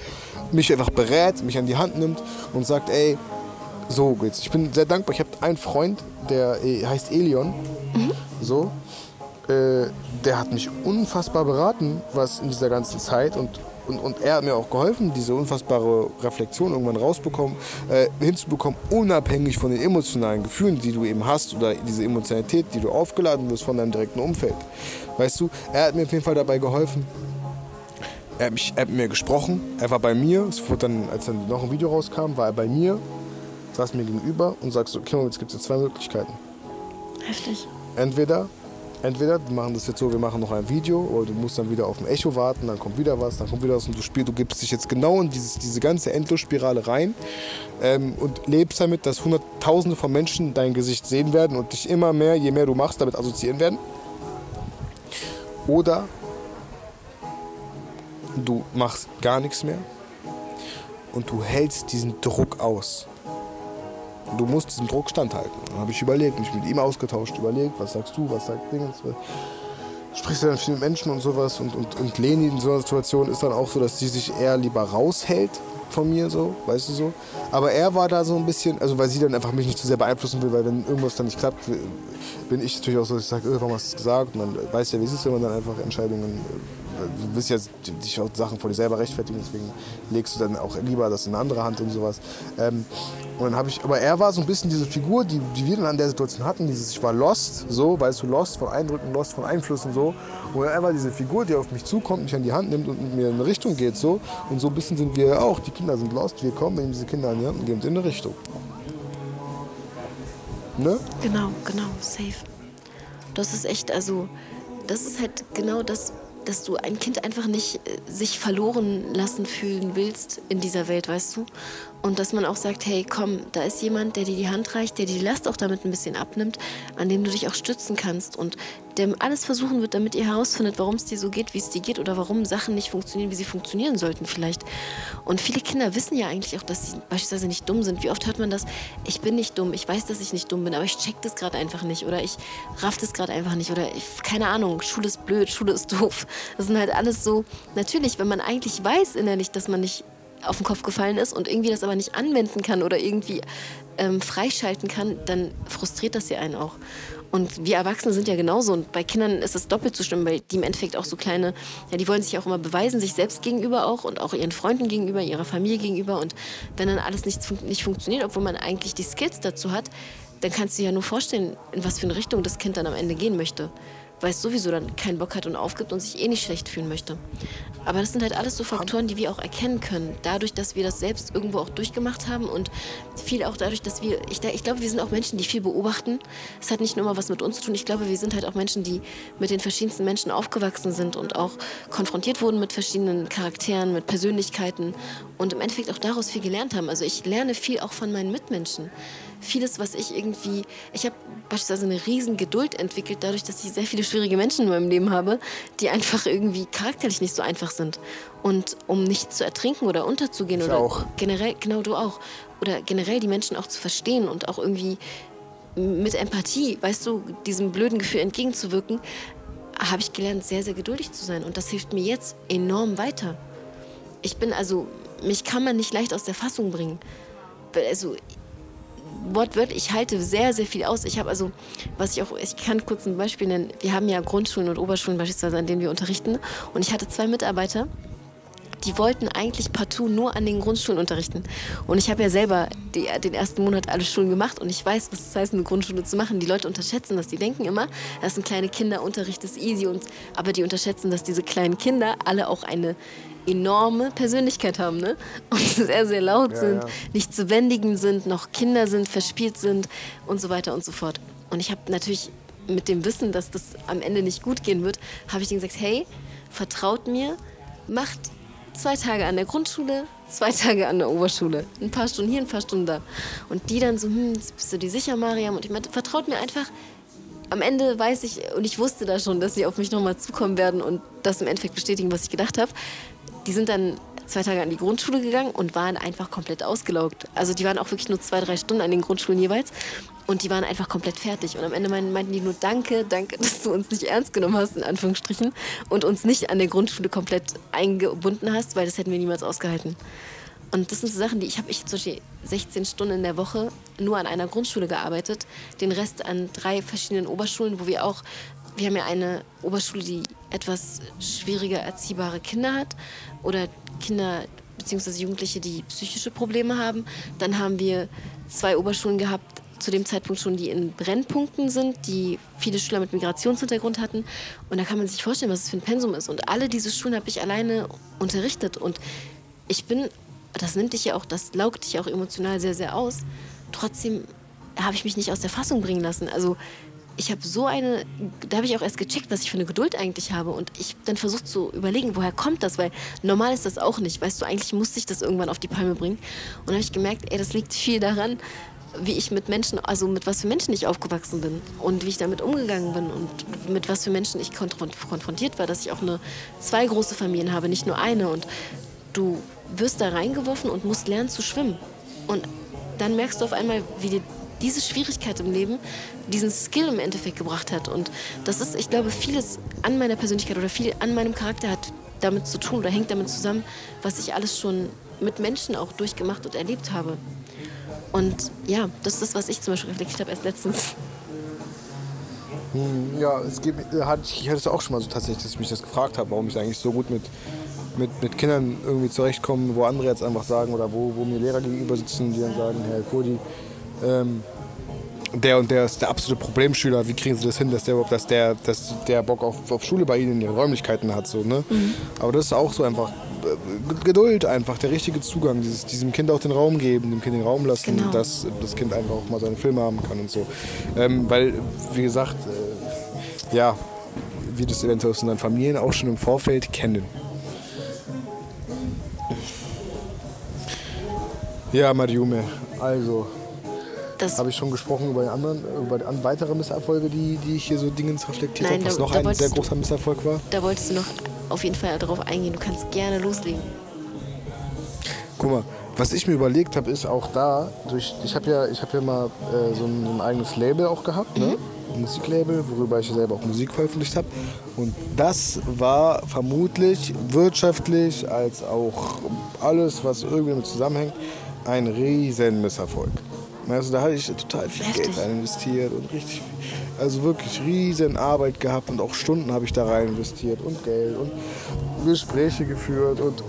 mich einfach berät, mich an die Hand nimmt und sagt, ey, so geht's. Ich bin sehr dankbar. Ich habe einen Freund, der äh, heißt Elion. Mhm. So. Äh, der hat mich unfassbar beraten, was in dieser ganzen Zeit und und, und er hat mir auch geholfen, diese unfassbare Reflexion irgendwann rausbekommen, äh, hinzubekommen, unabhängig von den emotionalen Gefühlen, die du eben hast oder diese Emotionalität, die du aufgeladen wirst von deinem direkten Umfeld. Weißt du, er hat mir auf jeden Fall dabei geholfen. Er hat, mich, er hat mit mir gesprochen, er war bei mir, es wurde dann, als dann noch ein Video rauskam, war er bei mir, saß mir gegenüber und sagst so, okay, jetzt gibt es zwei Möglichkeiten. Heftig. Entweder entweder wir machen das jetzt so, wir machen noch ein Video oder du musst dann wieder auf ein Echo warten, dann kommt wieder was, dann kommt wieder was und du spielst, du gibst dich jetzt genau in dieses, diese ganze Endlosspirale rein ähm, und lebst damit, dass hunderttausende von Menschen dein Gesicht sehen werden und dich immer mehr, je mehr du machst, damit assoziieren werden. Oder du machst gar nichts mehr und du hältst diesen Druck aus. Du musst diesem Druck standhalten. Dann habe ich überlegt, mich mit ihm ausgetauscht, überlegt, was sagst du, was sagt Dingens. Sprichst du dann viel mit Menschen und sowas. Und, und, und Leni in so einer Situation ist dann auch so, dass sie sich eher lieber raushält von mir, so, weißt du so. Aber er war da so ein bisschen, also weil sie dann einfach mich nicht zu sehr beeinflussen will, weil wenn irgendwas dann nicht klappt, bin ich natürlich auch so, dass ich sage, oh, warum hast du es gesagt? Und dann weiß ja, wie es ist, wenn man dann einfach Entscheidungen du willst ja dich auch Sachen vor dir selber rechtfertigen, deswegen legst du dann auch lieber das in eine andere Hand und sowas. Ähm, und dann habe ich, aber er war so ein bisschen diese Figur, die, die wir dann an der Situation hatten, dieses, ich war lost, so, weißt du, lost von Eindrücken, lost von Einflüssen, so. Und er war diese Figur, die auf mich zukommt, mich an die Hand nimmt und mit mir in eine Richtung geht, so. Und so ein bisschen sind wir auch, die Kinder sind lost, wir kommen, nehmen diese Kinder an die Hand und gehen in eine Richtung. Ne? Genau, genau, safe. Das ist echt, also, das ist halt genau das, dass du ein Kind einfach nicht äh, sich verloren lassen fühlen willst in dieser Welt, weißt du? Und dass man auch sagt, hey, komm, da ist jemand, der dir die Hand reicht, der dir die Last auch damit ein bisschen abnimmt, an dem du dich auch stützen kannst und der alles versuchen wird, damit ihr herausfindet, warum es dir so geht, wie es dir geht oder warum Sachen nicht funktionieren, wie sie funktionieren sollten vielleicht. Und viele Kinder wissen ja eigentlich auch, dass sie beispielsweise nicht dumm sind. Wie oft hört man das? Ich bin nicht dumm, ich weiß, dass ich nicht dumm bin, aber ich check das gerade einfach nicht oder ich raff das gerade einfach nicht oder ich, keine Ahnung, Schule ist blöd, Schule ist doof. Das sind halt alles so, natürlich, wenn man eigentlich weiß innerlich, dass man nicht auf den Kopf gefallen ist und irgendwie das aber nicht anwenden kann oder irgendwie ähm, freischalten kann, dann frustriert das ja einen auch. Und wir Erwachsene sind ja genauso. Und bei Kindern ist es doppelt so schlimm, weil die im Endeffekt auch so kleine, ja, die wollen sich auch immer beweisen, sich selbst gegenüber auch und auch ihren Freunden gegenüber, ihrer Familie gegenüber. Und wenn dann alles nicht, nicht funktioniert, obwohl man eigentlich die Skills dazu hat, dann kannst du dir ja nur vorstellen, in was für eine Richtung das Kind dann am Ende gehen möchte weil es sowieso dann keinen Bock hat und aufgibt und sich eh nicht schlecht fühlen möchte. Aber das sind halt alles so Faktoren, die wir auch erkennen können, dadurch, dass wir das selbst irgendwo auch durchgemacht haben und viel auch dadurch, dass wir, ich, ich glaube, wir sind auch Menschen, die viel beobachten. Es hat nicht nur mal was mit uns zu tun. Ich glaube, wir sind halt auch Menschen, die mit den verschiedensten Menschen aufgewachsen sind und auch konfrontiert wurden mit verschiedenen Charakteren, mit Persönlichkeiten und im Endeffekt auch daraus viel gelernt haben. Also ich lerne viel auch von meinen Mitmenschen vieles, was ich irgendwie, ich habe beispielsweise eine riesen Geduld entwickelt, dadurch, dass ich sehr viele schwierige Menschen in meinem Leben habe, die einfach irgendwie charakterlich nicht so einfach sind. Und um nicht zu ertrinken oder unterzugehen ich oder auch. generell, genau du auch, oder generell die Menschen auch zu verstehen und auch irgendwie mit Empathie, weißt du, diesem blöden Gefühl entgegenzuwirken, habe ich gelernt, sehr, sehr geduldig zu sein. Und das hilft mir jetzt enorm weiter. Ich bin also, mich kann man nicht leicht aus der Fassung bringen. Also wortwörtlich, ich halte sehr, sehr viel aus. Ich habe also, was ich auch, ich kann kurz ein Beispiel nennen. Wir haben ja Grundschulen und Oberschulen beispielsweise, an denen wir unterrichten. Und ich hatte zwei Mitarbeiter, die wollten eigentlich partout nur an den Grundschulen unterrichten. Und ich habe ja selber die, den ersten Monat alle Schulen gemacht und ich weiß, was es heißt, eine Grundschule zu machen. Die Leute unterschätzen das. Die denken immer, das sind kleine Kinder, Unterricht ist easy. Und, aber die unterschätzen, dass diese kleinen Kinder alle auch eine enorme Persönlichkeit haben ne? und sehr, sehr laut ja, sind, ja. nicht zu wendigen sind, noch Kinder sind, verspielt sind und so weiter und so fort. Und ich habe natürlich mit dem Wissen, dass das am Ende nicht gut gehen wird, habe ich ihnen gesagt, hey, vertraut mir, macht zwei Tage an der Grundschule, zwei Tage an der Oberschule. Ein paar Stunden hier, ein paar Stunden da. Und die dann so, hm, bist du dir sicher, Mariam? Und ich meinte, vertraut mir einfach, am Ende weiß ich, und ich wusste da schon, dass sie auf mich nochmal zukommen werden und das im Endeffekt bestätigen, was ich gedacht habe die sind dann zwei Tage an die Grundschule gegangen und waren einfach komplett ausgelaugt. Also die waren auch wirklich nur zwei, drei Stunden an den Grundschulen jeweils und die waren einfach komplett fertig. Und am Ende meinten die nur Danke, danke, dass du uns nicht ernst genommen hast, in Anführungsstrichen, und uns nicht an der Grundschule komplett eingebunden hast, weil das hätten wir niemals ausgehalten. Und das sind so Sachen, die ich habe ich zum Beispiel 16 Stunden in der Woche nur an einer Grundschule gearbeitet, den Rest an drei verschiedenen Oberschulen, wo wir auch wir haben ja eine Oberschule, die etwas schwieriger erziehbare Kinder hat oder Kinder bzw. Jugendliche, die psychische Probleme haben. Dann haben wir zwei Oberschulen gehabt, zu dem Zeitpunkt schon, die in Brennpunkten sind, die viele Schüler mit Migrationshintergrund hatten. Und da kann man sich vorstellen, was es für ein Pensum ist. Und alle diese Schulen habe ich alleine unterrichtet. Und ich bin, das nimmt dich ja auch, das laugt dich ja auch emotional sehr, sehr aus. Trotzdem habe ich mich nicht aus der Fassung bringen lassen. Also ich habe so eine, da habe ich auch erst gecheckt, was ich für eine Geduld eigentlich habe. Und ich dann versucht zu überlegen, woher kommt das? Weil normal ist das auch nicht. Weißt du, eigentlich musste ich das irgendwann auf die Palme bringen. Und habe ich gemerkt, ey, das liegt viel daran, wie ich mit Menschen, also mit was für Menschen ich aufgewachsen bin und wie ich damit umgegangen bin und mit was für Menschen ich konfrontiert war, dass ich auch eine, zwei große Familien habe, nicht nur eine. Und du wirst da reingeworfen und musst lernen zu schwimmen. Und dann merkst du auf einmal, wie dir diese Schwierigkeit im Leben diesen Skill im Endeffekt gebracht hat. Und das ist, ich glaube, vieles an meiner Persönlichkeit oder viel an meinem Charakter hat damit zu tun oder hängt damit zusammen, was ich alles schon mit Menschen auch durchgemacht und erlebt habe. Und ja, das ist das, was ich zum Beispiel reflektiert habe erst letztens. Hm, ja, es gibt, äh, hatte ich, hatte es auch schon mal so tatsächlich, dass ich mich das gefragt habe, warum ich eigentlich so gut mit, mit, mit Kindern irgendwie zurechtkomme, wo andere jetzt einfach sagen oder wo, wo mir Lehrer gegenüber sitzen, die dann sagen, Herr Kodi, ähm, der und der ist der absolute Problemschüler, wie kriegen sie das hin, dass der dass der, dass der Bock auf, auf Schule bei ihnen in ihren Räumlichkeiten hat. So, ne? Mhm. Aber das ist auch so einfach äh, Geduld einfach, der richtige Zugang, dieses, diesem Kind auch den Raum geben, dem Kind den Raum lassen, genau. dass das Kind einfach auch mal seine Filme haben kann und so. Ähm, weil, wie gesagt, äh, ja, wie das eventuell aus unseren Familien auch schon im Vorfeld kennen. Ja, Mariume, also habe ich schon gesprochen über, den anderen, über weitere Misserfolge, die, die ich hier so Dingens reflektiert habe, was da, noch da ein sehr großer Misserfolg war? Da wolltest du noch auf jeden Fall darauf eingehen. Du kannst gerne loslegen. Guck mal, was ich mir überlegt habe, ist auch da, durch, ich habe ja, hab ja mal äh, so, ein, so, ein, eigenes Label auch gehabt, ne? mhm. ne? ein Musiklabel, worüber ich selber auch Musik veröffentlicht habe. Und das war vermutlich wirtschaftlich als auch alles, was irgendwie damit zusammenhängt, ein riesen Misserfolg. Also da hatte ich total viel Heftig. Geld rein investiert und richtig, also wirklich riesen Arbeit gehabt und auch Stunden habe ich da rein investiert und Geld und Gespräche geführt und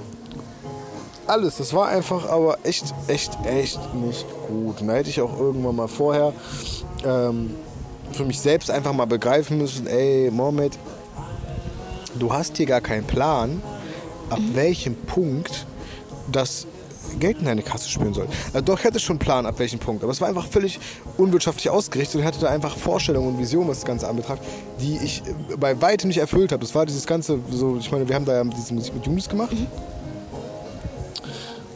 alles. Das war einfach aber echt, echt, echt nicht gut. Und da hätte ich auch irgendwann mal vorher ähm, für mich selbst einfach mal begreifen müssen, ey, Mohammed, du hast hier gar keinen Plan, ab mhm. welchem Punkt das Geld in deine Kasse spüren soll. Also doch, ich hatte schon einen Plan, ab welchem Punkt. Aber es war einfach völlig unwirtschaftlich ausgerichtet und hatte da einfach Vorstellungen und Visionen, was das Ganze anbetraf, die ich äh, bei weitem nicht erfüllt habe. Das war dieses Ganze, so, ich meine, wir haben da ja diese Musik mit Junis gemacht. Mhm.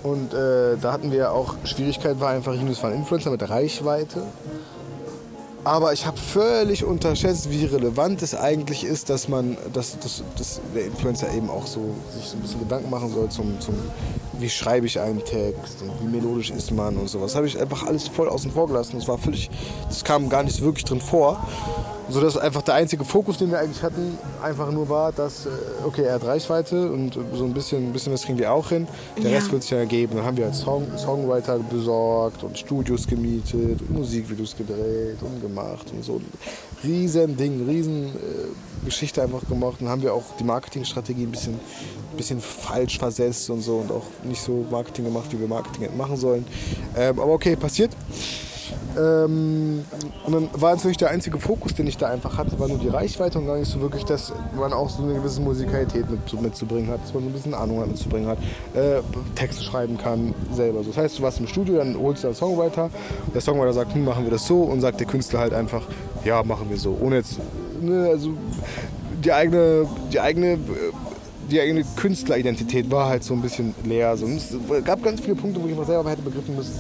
Und äh, da hatten wir auch Schwierigkeit, war einfach, Junis war ein Influencer mit Reichweite. Aber ich habe völlig unterschätzt, wie relevant es eigentlich ist, dass man, dass, dass, dass der Influencer eben auch so sich so ein bisschen Gedanken machen soll zum, zum wie schreibe ich einen Text und wie melodisch ist man und sowas. Habe ich einfach alles voll außen vor gelassen. Das war völlig, das kam gar nicht wirklich drin vor. So dass einfach der einzige Fokus, den wir eigentlich hatten, einfach nur war, dass, äh, okay, er hat Reichweite und so ein bisschen, ein bisschen was kriegen wir auch hin. Der ja. Rest wird sich ja ergeben. Dann haben wir als Song, Songwriter besorgt und Studios gemietet und Musikvideos gedreht und gemacht und so. Riesen Ding, riesen äh, Geschichte einfach gemacht. Dann haben wir auch die Marketingstrategie ein bisschen, bisschen falsch versetzt und so und auch nicht so Marketing gemacht, wie wir Marketing machen sollen. Ähm, aber okay, passiert. Ähm, und dann war natürlich der einzige Fokus, den ich da einfach hatte, war nur die Reichweite und gar nicht so wirklich, dass man auch so eine gewisse Musikalität mit, mitzubringen hat, dass man so ein bisschen Ahnung mitzubringen hat, äh, Texte schreiben kann selber. das heißt, du warst im Studio, dann holst du einen Songwriter, der Songwriter sagt, hm, machen wir das so und sagt der Künstler halt einfach, ja, machen wir so. Ohne jetzt, ne, also die eigene, die eigene äh, die eigene Künstleridentität war halt so ein bisschen leer. So. Es gab ganz viele Punkte, wo ich mal selber hätte begriffen müssen,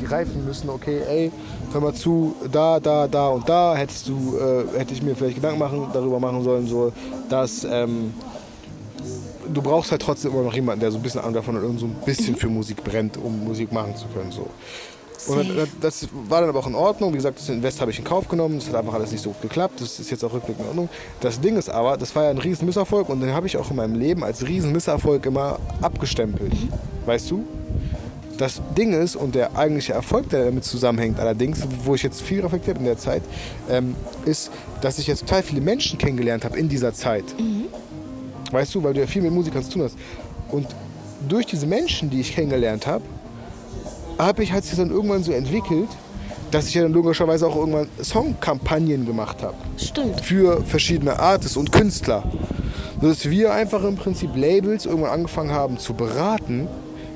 begreifen müssen, okay, ey, hör mal zu, da, da, da und da hättest du, äh, hätte ich mir vielleicht Gedanken machen, darüber machen sollen, so, dass ähm, du brauchst halt trotzdem immer noch jemanden, der so ein bisschen Ahnung davon hat und so ein bisschen für Musik brennt, um Musik machen zu können. So. Und das war dann aber auch in Ordnung. Wie gesagt, das Invest habe ich in Kauf genommen. Das hat einfach alles nicht so gut geklappt. Das ist jetzt auch rückblickend in Ordnung. Das Ding ist aber, das war ja ein riesen Misserfolg und den habe ich auch in meinem Leben als riesen Misserfolg immer abgestempelt. Mhm. Weißt du? Das Ding ist, und der eigentliche Erfolg, der damit zusammenhängt, allerdings, wo ich jetzt viel reflektiert in der Zeit, ähm, ist, dass ich jetzt total viele Menschen kennengelernt habe in dieser Zeit. Mhm. Weißt du, weil du ja viel mit Musikern zu tun hast. Und durch diese Menschen, die ich kennengelernt habe, habe ich, hat sich dann irgendwann so entwickelt, dass ich ja dann logischerweise auch irgendwann Songkampagnen gemacht habe. Stimmt. Für verschiedene Artists und Künstler. Dass wir einfach im Prinzip Labels irgendwann angefangen haben zu beraten,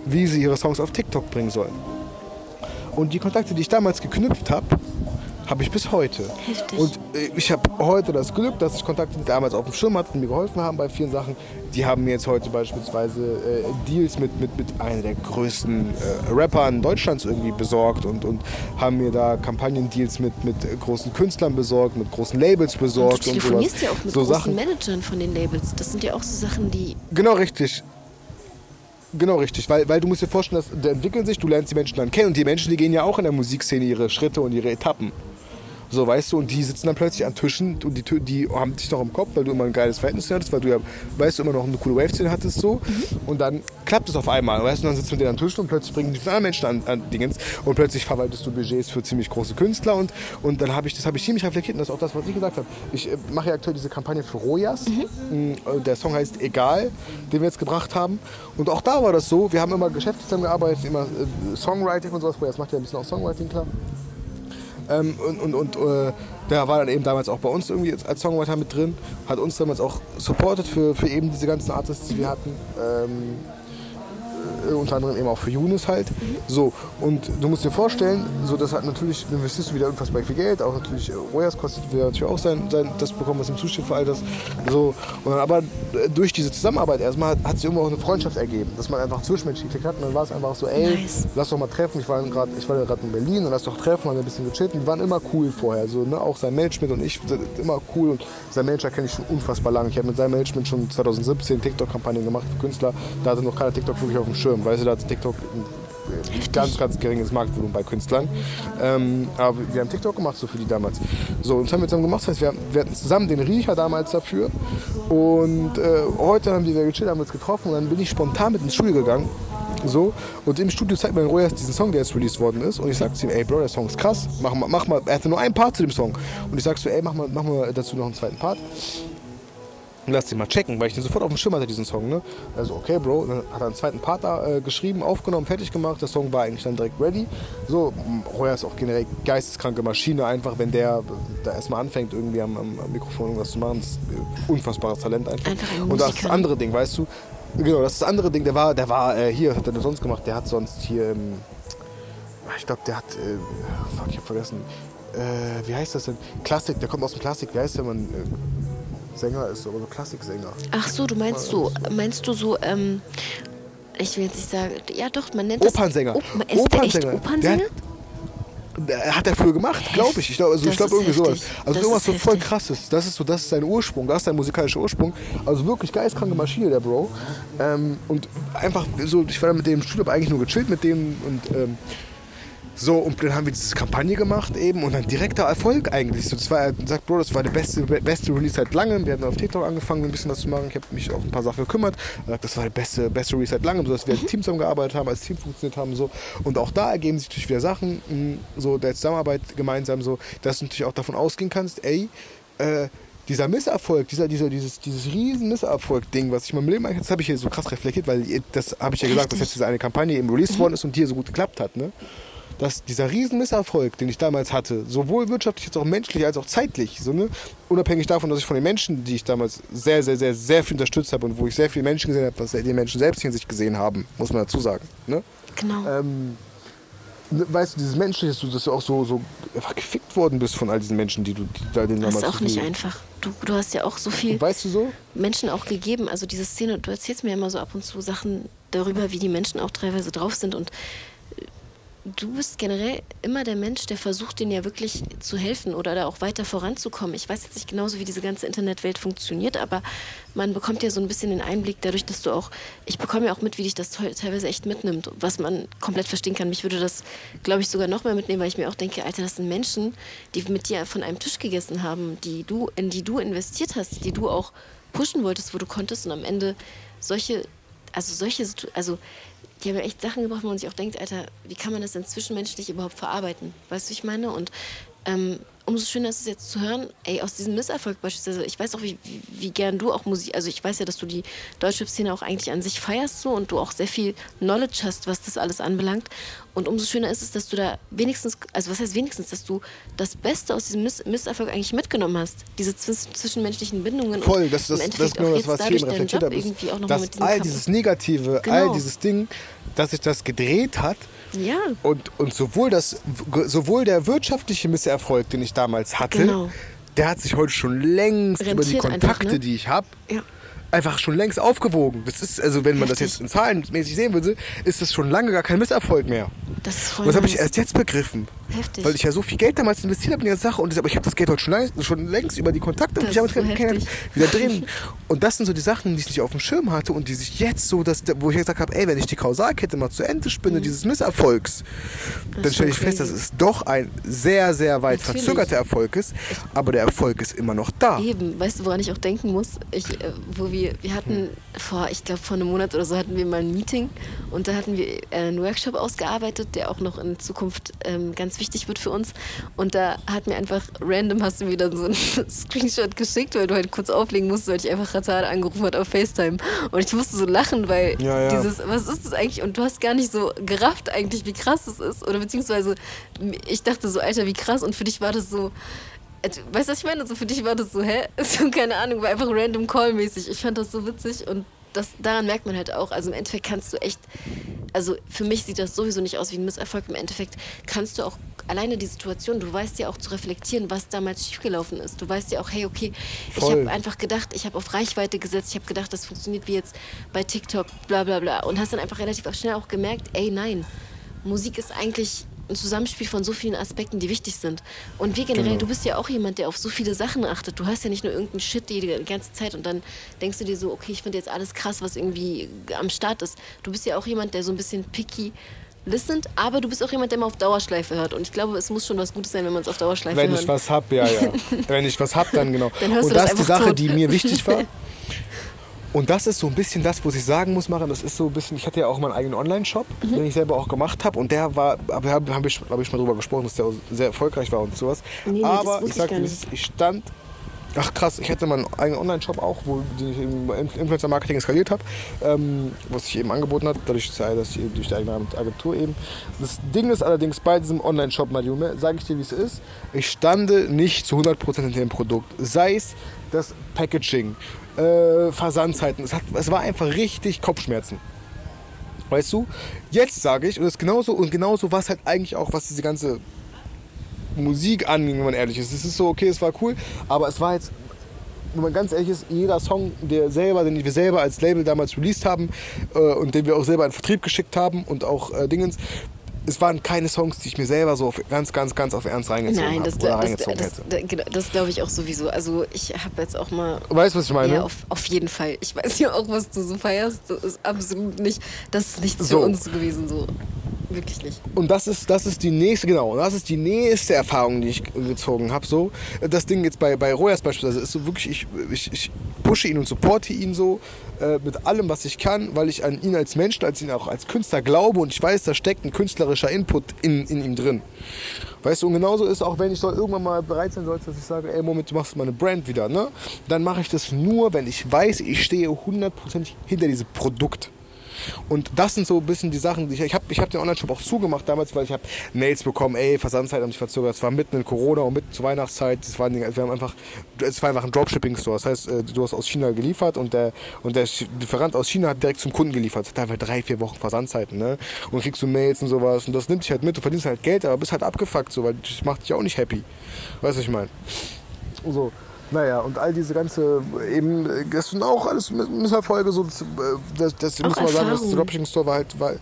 wie sie ihre Songs auf TikTok bringen sollen. Und die Kontakte, die ich damals geknüpft habe, habe ich bis heute. Heftig. Und äh, ich habe heute das Glück, dass ich Kontakte die damals auf dem Schirm hatte und mir geholfen haben bei vielen Sachen. Die haben mir jetzt heute beispielsweise äh, Deals mit, mit, mit einer der größten äh, Rappern Deutschlands irgendwie besorgt und, und haben mir da Kampagnendeals mit, mit großen Künstlern besorgt, mit großen Labels besorgt. Und du telefonierst und ja auch mit so großen Sachen. Managern von den Labels. Das sind ja auch so Sachen, die... Genau, richtig. Genau richtig, weil, weil du musst dir vorstellen, dass die entwickeln sich, du lernst die Menschen dann kennen und die Menschen, die gehen ja auch in der Musikszene ihre Schritte und ihre Etappen. So, weißt du, und die sitzen dann plötzlich an Tischen und die, die haben dich noch im Kopf, weil du immer ein geiles Verhältnis hattest, weil du ja, weißt du, immer noch eine coole Wave-Szene hattest so. Und dann klappt es auf einmal, weißt du, und dann sitzt du mit denen an Tischen und plötzlich bringen die anderen Menschen an, an Dingens und plötzlich verwaltest du Budgets für ziemlich große Künstler und, und dann habe ich, das habe ich ziemlich reflektiert und das ist auch das, was ich gesagt habe. Ich äh, mache ja aktuell diese Kampagne für Rojas. Mhm. Mm, der Song heißt Egal, den wir jetzt gebracht haben. Und auch da war das so, wir haben immer Geschäfte zusammengearbeitet, immer äh, Songwriting und sowas. Rojas macht ja ein bisschen auch Songwriting, klar. Ähm, und und, und äh, der war dann eben damals auch bei uns irgendwie als Songwriter mit drin, hat uns damals auch supportet für, für eben diese ganzen Artists, die wir hatten. Ähm, äh, unter anderem eben auch für Younes halt. So, und du musst dir vorstellen, so das hat natürlich, du investierst du wieder unfassbar viel Geld, auch natürlich, äh, Royas kostet wieder natürlich auch sein, sein, das bekommen, was ihm zusteht für all das. So, und dann, aber äh, durch diese Zusammenarbeit erstmal hat, hat sich irgendwo auch eine Freundschaft ergeben, dass man einfach zwischenmenschlich geklickt hat und dann war es einfach so, ey, nice. lass doch mal treffen, ich war gerade ich war gerade in Berlin und lass doch treffen, haben ein bisschen gechillt und waren immer cool vorher, so, ne, auch sein Management und ich sind immer cool und sein Manager kenne ich schon unfassbar lange. Ich habe mit seinem Management schon 2017 TikTok-Kampagnen gemacht für Künstler, da hatte noch keiner TikTok wirklich auf dem Schirm, weißt du, da hat TikTok ein ganz, ganz geringes Marktvolumen bei Künstlern. Ähm, aber wir haben TikTok gemacht, so für die damals. So, und das haben wir zusammen gemacht. Das heißt, wir, wir hatten zusammen den Riecher damals dafür. Und äh, heute haben wir wieder gechillt, haben uns getroffen und dann bin ich spontan mit ins Studio gegangen. So, und im Studio zeigt mir Royas diesen Song, der jetzt released worden ist. Und ich sag zu ihm, ey Bro, der Song ist krass, mach mal, mach mal, er hatte nur einen Part zu dem Song. Und ich sag so, ey, mach mal, mach mal dazu noch einen zweiten Part lass den mal checken, weil ich den sofort auf dem Schirm hatte, diesen Song. Ne? Also, okay, Bro, dann hat er einen zweiten Part da äh, geschrieben, aufgenommen, fertig gemacht. Der Song war eigentlich dann direkt ready. So, Roya ist auch generell geisteskranke Maschine, einfach, wenn der da erstmal anfängt, irgendwie am, am, Mikrofon irgendwas zu machen. Das ist unfassbares Talent einfach. einfach ein Und das ist das andere Ding, weißt du? Genau, das ist das andere Ding, der war, der war äh, hier, was hat er denn sonst gemacht? Der hat sonst hier, ähm, ich glaube, der hat, äh, fuck, ich hab vergessen, äh, wie heißt das denn? Klassik, der kommt aus dem Klassik, wie heißt der man? Sänger ist, aber so Klassiksänger. Ach so, du meinst so, meinst du so, ähm, ich will jetzt nicht sagen, ja doch, man nennt Opernsänger. das Opernsänger. Opernsänger. Opernsänger? Der, hat er früher gemacht, glaube ich. Ich glaube also, glaub, irgendwie heftig. sowas. Also das irgendwas so voll krasses. Das ist so, das ist sein Ursprung, das ist sein musikalischer Ursprung. Also wirklich geistkranke Maschine, der Bro. Ähm, und einfach so, ich war da mit dem im Studio, eigentlich nur gechillt mit dem und ähm, so, und dann haben wir diese Kampagne gemacht eben und dann direkter Erfolg eigentlich. So, das war, sagt Bro, das war der beste, beste Release seit langem. Wir hatten auf TikTok angefangen, ein bisschen was zu machen. Ich habe mich auf ein paar Sachen gekümmert. Das war der beste, beste Release seit langem, so dass wir als Team zusammengearbeitet haben, als Team funktioniert haben. So. Und auch da ergeben sich natürlich wieder Sachen, so der Zusammenarbeit gemeinsam, so, dass du natürlich auch davon ausgehen kannst, ey, äh, dieser Misserfolg, dieser, dieser, dieses, dieses riesen Misserfolg-Ding, was ich in meinem Leben das habe ich hier so krass reflektiert, weil das habe ich ja gesagt, dass jetzt diese eine Kampagne eben released worden ist und hier so gut geklappt hat, ne? Dass dieser riesen Misserfolg, den ich damals hatte, sowohl wirtschaftlich als auch menschlich als auch zeitlich, so, ne, unabhängig davon, dass ich von den Menschen, die ich damals sehr, sehr, sehr, sehr viel unterstützt habe und wo ich sehr viele Menschen gesehen habe, was die Menschen selbst in sich gesehen haben, muss man dazu sagen. Ne? Genau. Ähm, ne, weißt du, dieses Menschliche, dass du auch so, so einfach gefickt worden bist von all diesen Menschen, die du die, da den damals. Das ist auch nicht einfach. Du, du hast ja auch so viel weißt du so? Menschen auch gegeben. Also diese Szene, du erzählst mir immer so ab und zu Sachen darüber, wie die Menschen auch teilweise drauf sind und du bist generell immer der Mensch, der versucht, denen ja wirklich zu helfen oder da auch weiter voranzukommen. Ich weiß jetzt nicht genauso, wie diese ganze Internetwelt funktioniert, aber man bekommt ja so ein bisschen den Einblick dadurch, dass du auch, ich bekomme ja auch mit, wie dich das teilweise echt mitnimmt, was man komplett verstehen kann. Mich würde das, glaube ich, sogar noch mehr mitnehmen, weil ich mir auch denke, Alter, das sind Menschen, die mit dir von einem Tisch gegessen haben, die du, in die du investiert hast, die du auch pushen wolltest, wo du konntest und am Ende solche, also solche, also die haben echt Sachen gebracht, wo man sich auch denkt, Alter, wie kann man das denn zwischenmenschlich überhaupt verarbeiten? Weißt du, ich meine? Und ähm, umso schöner ist es jetzt zu hören, ey, aus diesem Misserfolg beispielsweise, ich weiß auch, wie, wie, wie, gern du auch Musik, also ich weiß ja, dass du die deutsche Szene auch eigentlich an sich feierst so und du auch sehr viel Knowledge hast, was das alles anbelangt. Und umso schöner ist es, dass du da wenigstens, also was heißt wenigstens, dass du das Beste aus diesem Miss Misserfolg eigentlich mitgenommen hast. Diese zwischenmenschlichen Bindungen. Voll, das, das, das ist genau das, was ich eben reflektiert habe. Dass all dieses Negative, genau. all dieses Ding, dass sich das gedreht hat, ja. Und, und sowohl, das, sowohl der wirtschaftliche Misserfolg, den ich damals hatte, genau. der hat sich heute schon längst Rentiert über die Kontakte, einfach, ne? die ich habe, ja. einfach schon längst aufgewogen. Das ist, also wenn man Richtig. das jetzt in Zahlen mäßig sehen würde, ist das schon lange gar kein Misserfolg mehr. Das ist voll Und das habe ich erst jetzt begriffen. Heftig. Weil ich ja so viel Geld damals investiert habe in die Sache. Und das, aber ich habe das Geld heute schon, längst- schon längst über die Kontakte, Das die ich habe so heftig. wieder drin. Und das sind so die Sachen, die ich nicht auf dem Schirm hatte und die sich jetzt so, dass, wo ich gesagt habe, ey, wenn ich die Kausalkette mal zu Ende spinne, dieses Misserfolgs, dann ist stelle ich fest, dass es doch ein sehr, sehr weit Natürlich. verzögerter Erfolg ist. Aber der Erfolg ist immer noch da. Eben, weißt du, woran ich auch denken muss? Ich, äh, wo wir, wir hatten vor, ich glaube vor einem Monat oder so hatten wir mal ein Meeting und da hatten wir äh, einen Workshop ausgearbeitet, der auch noch in Zukunft ähm, ganz wichtig wird für uns. Und da hat mir einfach random hast du mir dann so einen Screenshot geschickt, weil du halt kurz auflegen musst, weil ich einfach Ratar angerufen hat auf FaceTime. Und ich musste so lachen, weil Ja, ja. dieses, was ist das eigentlich? Und du hast gar nicht so gerafft eigentlich, wie krass es ist. Oder beziehungsweise ich dachte so, Alter, wie krass. Und für dich war das so, äh, Weißt du, was ich meine? So für dich war das so, hä? So, keine Ahnung, war einfach random Call-mäßig. Ich fand das so witzig und das, daran merkt man halt auch. Also im Endeffekt kannst du echt, also für mich sieht das sowieso nicht aus wie ein Misserfolg. Im Endeffekt kannst du auch alleine die Situation, du weißt ja auch zu reflektieren, was damals schiefgelaufen ist. Du weißt ja auch, hey, okay, ich Voll. habe einfach gedacht, ich habe auf Reichweite gesetzt, ich habe gedacht, das funktioniert wie jetzt bei TikTok, bla bla bla. Und hast dann einfach relativ schnell auch gemerkt, ey, nein, Musik ist eigentlich ein Zusammenspiel von so vielen Aspekten, die wichtig sind. Und wir generell, Genau. du bist ja auch jemand, der auf so viele Sachen achtet. Du hast ja nicht nur irgendeinen Shit die, ganze Zeit und dann denkst du dir so, okay, ich finde jetzt alles krass, was irgendwie am Start ist. Du bist ja auch jemand, der so ein bisschen picky listened, aber du bist auch jemand, der mal auf Dauerschleife hört. Und ich glaube, es muss schon was Gutes sein, wenn man es auf Dauerschleife Wenn hört. ich was hab, ja, ja. Wenn ich was hab, dann genau. Dann und das das ist die Sache, tot. die mir wichtig war. Und das ist so ein bisschen das, was ich sagen muss, Maren. Das ist so ein bisschen, ich hatte ja auch meinen eigenen Online-Shop, Mhm. den ich selber auch gemacht habe. Und der war, aber da habe hab ich, ich mal drüber gesprochen, dass der sehr erfolgreich war und sowas. Nee, nee, aber ich ich sag dir, ich stand. Ach krass, ich hätte meinen eigenen Online-Shop auch, wo den ich im Influencer-Marketing skaliert habe, ähm, was sich eben angeboten hat, dadurch, dass ich durch die eigene Agentur eben. Das Ding ist allerdings bei diesem Online-Shop, Mariume, sage ich dir, wie es ist, ich stande nicht zu 100% hinter dem Produkt. Sei es das Packaging, äh, Versandzeiten, es, hat, es war einfach richtig Kopfschmerzen. Weißt du? Jetzt sage ich, und das ist genauso, und genauso war es halt eigentlich auch, was diese ganze Musik anging, wenn man ehrlich ist. Es ist so, okay, es war cool, aber es war jetzt, wenn man ganz ehrlich ist, jeder Song, der selber, den wir selber als Label damals released haben äh, und den wir auch selber in Vertrieb geschickt haben und auch äh, Dingens, es waren keine Songs, die ich mir selber so auf, ganz, ganz, ganz auf Ernst reingezogen Nein, das, habe oder das, das, das, genau, das glaube ich auch sowieso. Also ich habe jetzt auch mal Weißt du, was ich meine? Ja, auf, auf jeden Fall. Ich weiß ja auch, was du so feierst. Das ist absolut nicht, das ist nichts So. für uns gewesen, so. Wirklich nicht. Und das ist, das ist die nächste, genau, das ist die nächste Erfahrung, die ich gezogen habe. So. Das Ding jetzt bei, bei Royas beispielsweise ist so wirklich, ich, ich, ich pushe ihn und supporte ihn so äh, mit allem, was ich kann, weil ich an ihn als Menschen, als ihn auch als Künstler glaube und ich weiß, da steckt ein künstlerischer Input in, in ihm drin. Weißt du, und genauso ist auch, wenn ich soll irgendwann mal bereit sein sollte, dass ich sage, ey, Moment, du machst meine Brand wieder, ne? Dann mache ich das nur, wenn ich weiß, ich stehe hundertprozentig hinter diesem Produkt. Und das sind so ein bisschen die Sachen, die ich, ich habe ich hab den Online-Shop auch zugemacht damals, weil ich habe Mails bekommen, ey, Versandzeit haben sich verzögert. Es war mitten in Corona und mitten zur Weihnachtszeit. Das war, wir haben einfach, es war einfach ein Dropshipping-Store. Das heißt, äh, du hast aus China geliefert und der, und der Lieferant aus China hat direkt zum Kunden geliefert. Das hat einfach drei, vier Wochen Versandzeiten, ne? Und kriegst du Mails und sowas und das nimmt dich halt mit. Du verdienst halt Geld, aber bist halt abgefuckt, so, weil das macht dich auch nicht happy. Weißt du, was ich meine? So. Naja, und all diese ganze, eben, das sind auch alles Miss- Misserfolge, so, das, das, das Auch muss man sagen, das Erfahrungen. Dropshipping Store war halt, war,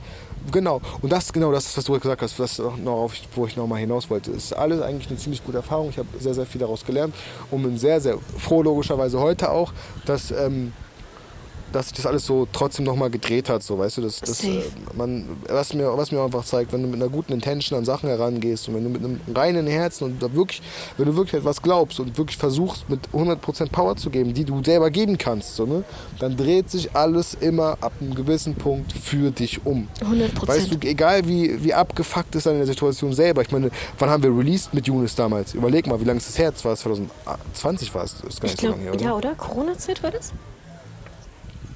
genau, und das, genau, das ist, was du gesagt hast, das, noch auf, wo ich nochmal hinaus wollte, ist alles eigentlich eine ziemlich gute Erfahrung, ich habe sehr, sehr viel daraus gelernt und bin sehr, sehr froh, logischerweise heute auch, dass, ähm, dass sich das alles so trotzdem nochmal gedreht hat, so, weißt du, das, das, äh, man, was, mir, was mir einfach zeigt, wenn du mit einer guten Intention an Sachen herangehst und wenn du mit einem reinen Herzen und da wirklich, wenn du wirklich etwas glaubst und wirklich versuchst, mit 100% Power zu geben, die du selber geben kannst, so, ne, dann dreht sich alles immer ab einem gewissen Punkt für dich um. 100 Weißt du, egal wie, wie abgefuckt ist deine Situation selber. Ich meine, wann haben wir released mit Younes damals? Überleg mal, wie lange ist das her? Das war 2020 war es. Das ist gar Ich nicht so glaube, lange her, oder? ja, oder? Corona-Zeit war das?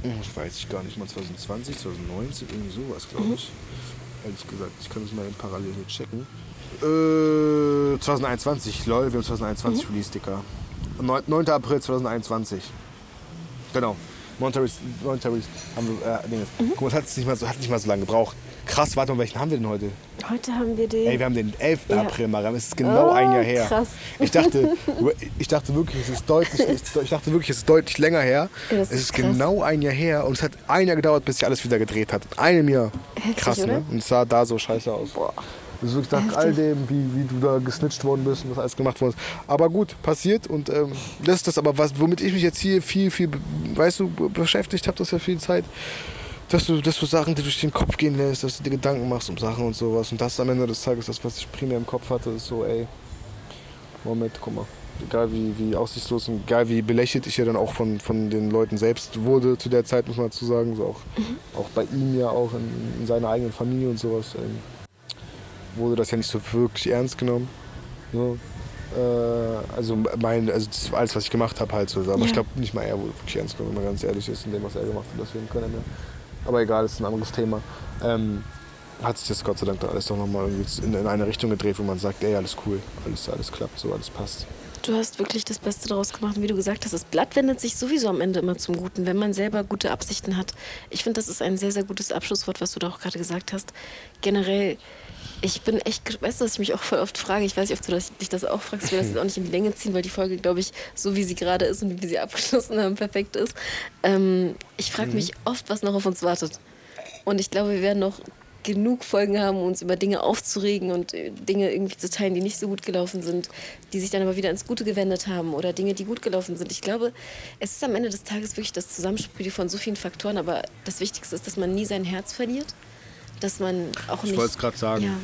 Hm, Ich weiß ich gar nicht mal 2020, 2019, irgendwie sowas, glaube ich. Ehrlich gesagt, ich kann das mal parallel hier checken. Äh, 2021, lol, wir haben 2021 released, Dicker. 9. 9. April 2021. Genau. Monterey, Monterey haben wir, äh, Dinges. Guck mal, es hat nicht, mal so, hat nicht mal so lange gebraucht. Krass, warte mal, welchen haben wir denn heute? Heute haben wir den. Ey, wir haben den 11. Ja. April, Mariam. Es ist genau Oh, ein Jahr her. krass. Ich dachte, ich dachte wirklich, es ist deutlich, ich dachte wirklich, es ist deutlich länger her. Ja, es ist ist genau ein Jahr her und es hat ein Jahr gedauert, bis sich alles wieder gedreht hat. In einem Jahr. Heftig, Krass, oder? ne? Und es sah da so scheiße aus. Boah. Also wirklich nach all dem, wie, wie du da gesnitcht worden bist und was alles gemacht worden ist. Aber gut, passiert und ähm, das ist das aber, was, womit ich mich jetzt hier viel, viel, weißt du, beschäftigt habe, das ja viel Zeit, dass du, dass du Sachen die durch den Kopf gehen lässt, dass du dir Gedanken machst um Sachen und sowas. Und das am Ende des Tages, das, was ich primär im Kopf hatte, ist so, ey, Moment, guck mal. Egal wie, wie aussichtslos und egal wie belächelt ich ja dann auch von, von den Leuten selbst wurde zu der Zeit, muss man dazu sagen. So auch, mhm. auch bei ihm ja auch in, in, seiner eigenen Familie und sowas. Ähm, wurde das ja nicht so wirklich ernst genommen. So. Äh, also mein, also alles, was ich gemacht habe, halt so. Aber ja. ich glaube nicht mal er wurde wirklich ernst genommen, wenn man ganz ehrlich ist in dem, was er gemacht hat. Deswegen können wir. Aber egal, ist ein anderes Thema. Ähm, hat sich das Gott sei Dank dann alles doch nochmal in, in eine Richtung gedreht, wo man sagt, ey, alles cool, alles, alles klappt, so alles passt. Du hast wirklich das Beste daraus gemacht. Und wie du gesagt hast, das Blatt wendet sich sowieso am Ende immer zum Guten, wenn man selber gute Absichten hat. Ich finde, das ist ein sehr, sehr gutes Abschlusswort, was du da auch gerade gesagt hast. Generell, ich bin echt, weißt du, was ich mich auch voll oft frage? Ich weiß nicht, ob du dich das auch fragst. Ich will das jetzt auch nicht in die Länge ziehen, weil die Folge, glaube ich, so wie sie gerade ist und wie wir sie abgeschlossen haben, perfekt ist. Ähm, ich frage mhm. mich oft, was noch auf uns wartet. Und ich glaube, wir werden noch genug Folgen haben, uns über Dinge aufzuregen und äh, Dinge irgendwie zu teilen, die nicht so gut gelaufen sind, die sich dann aber wieder ins Gute gewendet haben oder Dinge, die gut gelaufen sind. Ich glaube, es ist am Ende des Tages wirklich das Zusammenspiel von so vielen Faktoren, aber das Wichtigste ist, dass man nie sein Herz verliert, dass man auch nicht... Ich wollte es gerade sagen. Ja.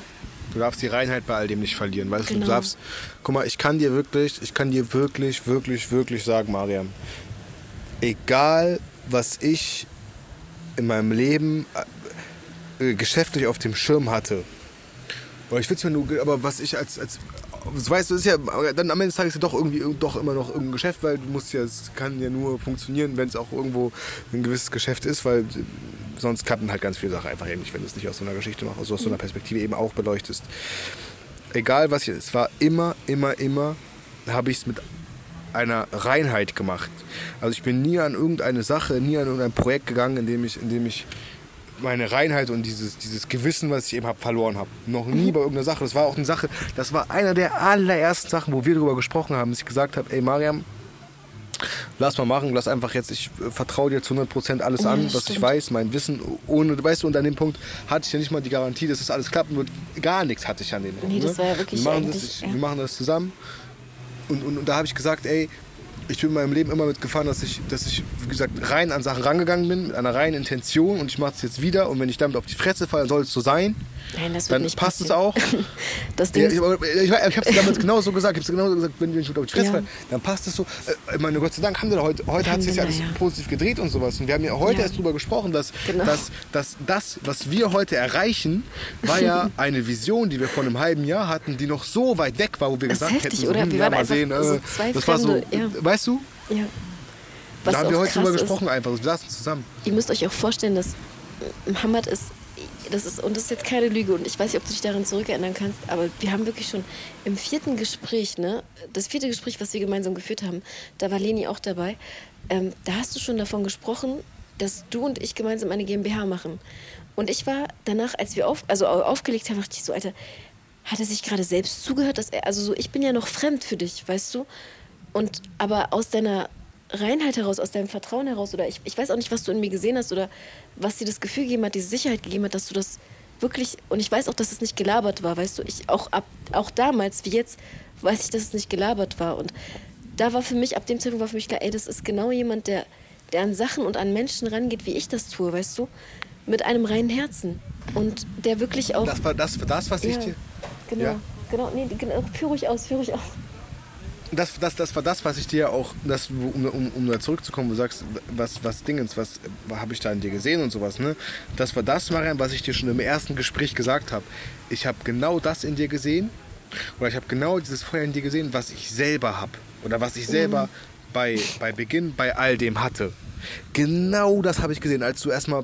Du darfst die Reinheit bei all dem nicht verlieren, weißt genau. du? Darfst, guck mal, ich kann dir wirklich, ich kann dir wirklich, wirklich, wirklich sagen, Mariam, egal was ich in meinem Leben äh, geschäftlich auf dem Schirm hatte. Aber ich will mir nur, aber was ich als, als weißt du, ist ja dann am Ende des Tages ja doch irgendwie doch immer noch irgendein Geschäft, weil du musst ja, es kann ja nur funktionieren, wenn es auch irgendwo ein gewisses Geschäft ist, weil sonst klappen halt ganz viele Sachen einfach eben nicht, wenn du es nicht aus so einer Geschichte machst, also aus so einer Perspektive eben auch beleuchtest. Egal was hier, es war immer, immer, immer, habe ich es mit einer Reinheit gemacht. Also ich bin nie an irgendeine Sache, nie an irgendein Projekt gegangen, in dem ich, in dem ich meine Reinheit und dieses, dieses Gewissen, was ich eben habe, verloren habe. Noch nie bei irgendeiner Sache. Das war auch eine Sache, das war einer der allerersten Sachen, wo wir darüber gesprochen haben, dass ich gesagt habe, ey Mariam, lass mal machen, lass einfach jetzt, ich vertraue dir zu 100% alles an, ja, was stimmt. ich weiß, mein Wissen, ohne, weißt du, und an dem Punkt hatte ich ja nicht mal die Garantie, dass das alles klappen wird. Gar nichts hatte ich an dem Punkt. Nee, das ne? war ja wirklich wir machen, das, ich, ja. wir machen das zusammen. Und, und, und da habe ich gesagt, ey, ich bin in meinem Leben immer mitgefahren, dass ich, dass ich, wie gesagt, rein an Sachen rangegangen bin, mit einer reinen Intention und ich mache es jetzt wieder und wenn ich damit auf die Fresse falle, soll es so sein. Nein, das dann passt passieren. es auch. das Ding ja, ich, ich, ich habe es damals genau so gesagt. Ich habe genauso gesagt, wenn ich auf die Fresse ja. dann passt es so. Äh, ich meine, Gott sei Dank haben wir heute, heute hat sich ja alles ja. positiv gedreht und sowas. Und wir haben ja heute erst darüber gesprochen, dass, genau. dass, dass das, was wir heute erreichen, war ja eine Vision, die wir vor einem halben Jahr hatten, die noch so weit weg war, wo wir das gesagt heftig, hätten, so, oder? Hm, wir ja, mal sehen. So äh, das war so, weißt du? Ja. Was da haben wir heute drüber gesprochen einfach. Wir saßen zusammen. Ihr müsst euch auch vorstellen, dass Muhammad ist, das ist, und das ist jetzt keine Lüge und ich weiß nicht, ob du dich daran zurückerinnern kannst, aber wir haben wirklich schon im vierten Gespräch, ne, das vierte Gespräch, was wir gemeinsam geführt haben, da war Leni auch dabei, ähm, da hast du schon davon gesprochen, dass du und ich gemeinsam eine GmbH machen. Und ich war danach, als wir auf, also aufgelegt haben, dachte ich so, Alter, hat er sich gerade selbst zugehört, dass er, also so, ich bin ja noch fremd für dich, weißt du? Und aber aus deiner Reinheit heraus, aus deinem Vertrauen heraus, oder ich, ich weiß auch nicht, was du in mir gesehen hast oder was dir das Gefühl gegeben hat, diese Sicherheit gegeben hat, dass du das wirklich, und ich weiß auch, dass es nicht gelabert war, weißt du, ich auch ab, auch damals wie jetzt weiß ich, dass es nicht gelabert war. Und da war für mich, ab dem Zeitpunkt war für mich klar, ey, das ist genau jemand, der, der an Sachen und an Menschen rangeht, wie ich das tue, weißt du, mit einem reinen Herzen. Und der wirklich auch. Das war das, das was ja, ich dir. Genau, ja. genau, nee, genau, führe ich aus, führe ich aus das, das, das war das, was ich dir auch, das, um, um, um da zurückzukommen, wo du sagst, was, was Dingens, was habe ich da in dir gesehen und sowas, ne? Das war das, Marian, was ich dir schon im ersten Gespräch gesagt habe. Ich habe genau das in dir gesehen, oder ich habe genau dieses Feuer in dir gesehen, was ich selber habe. Oder was ich selber mhm. bei, bei Beginn bei all dem hatte. Genau das habe ich gesehen, als du erstmal,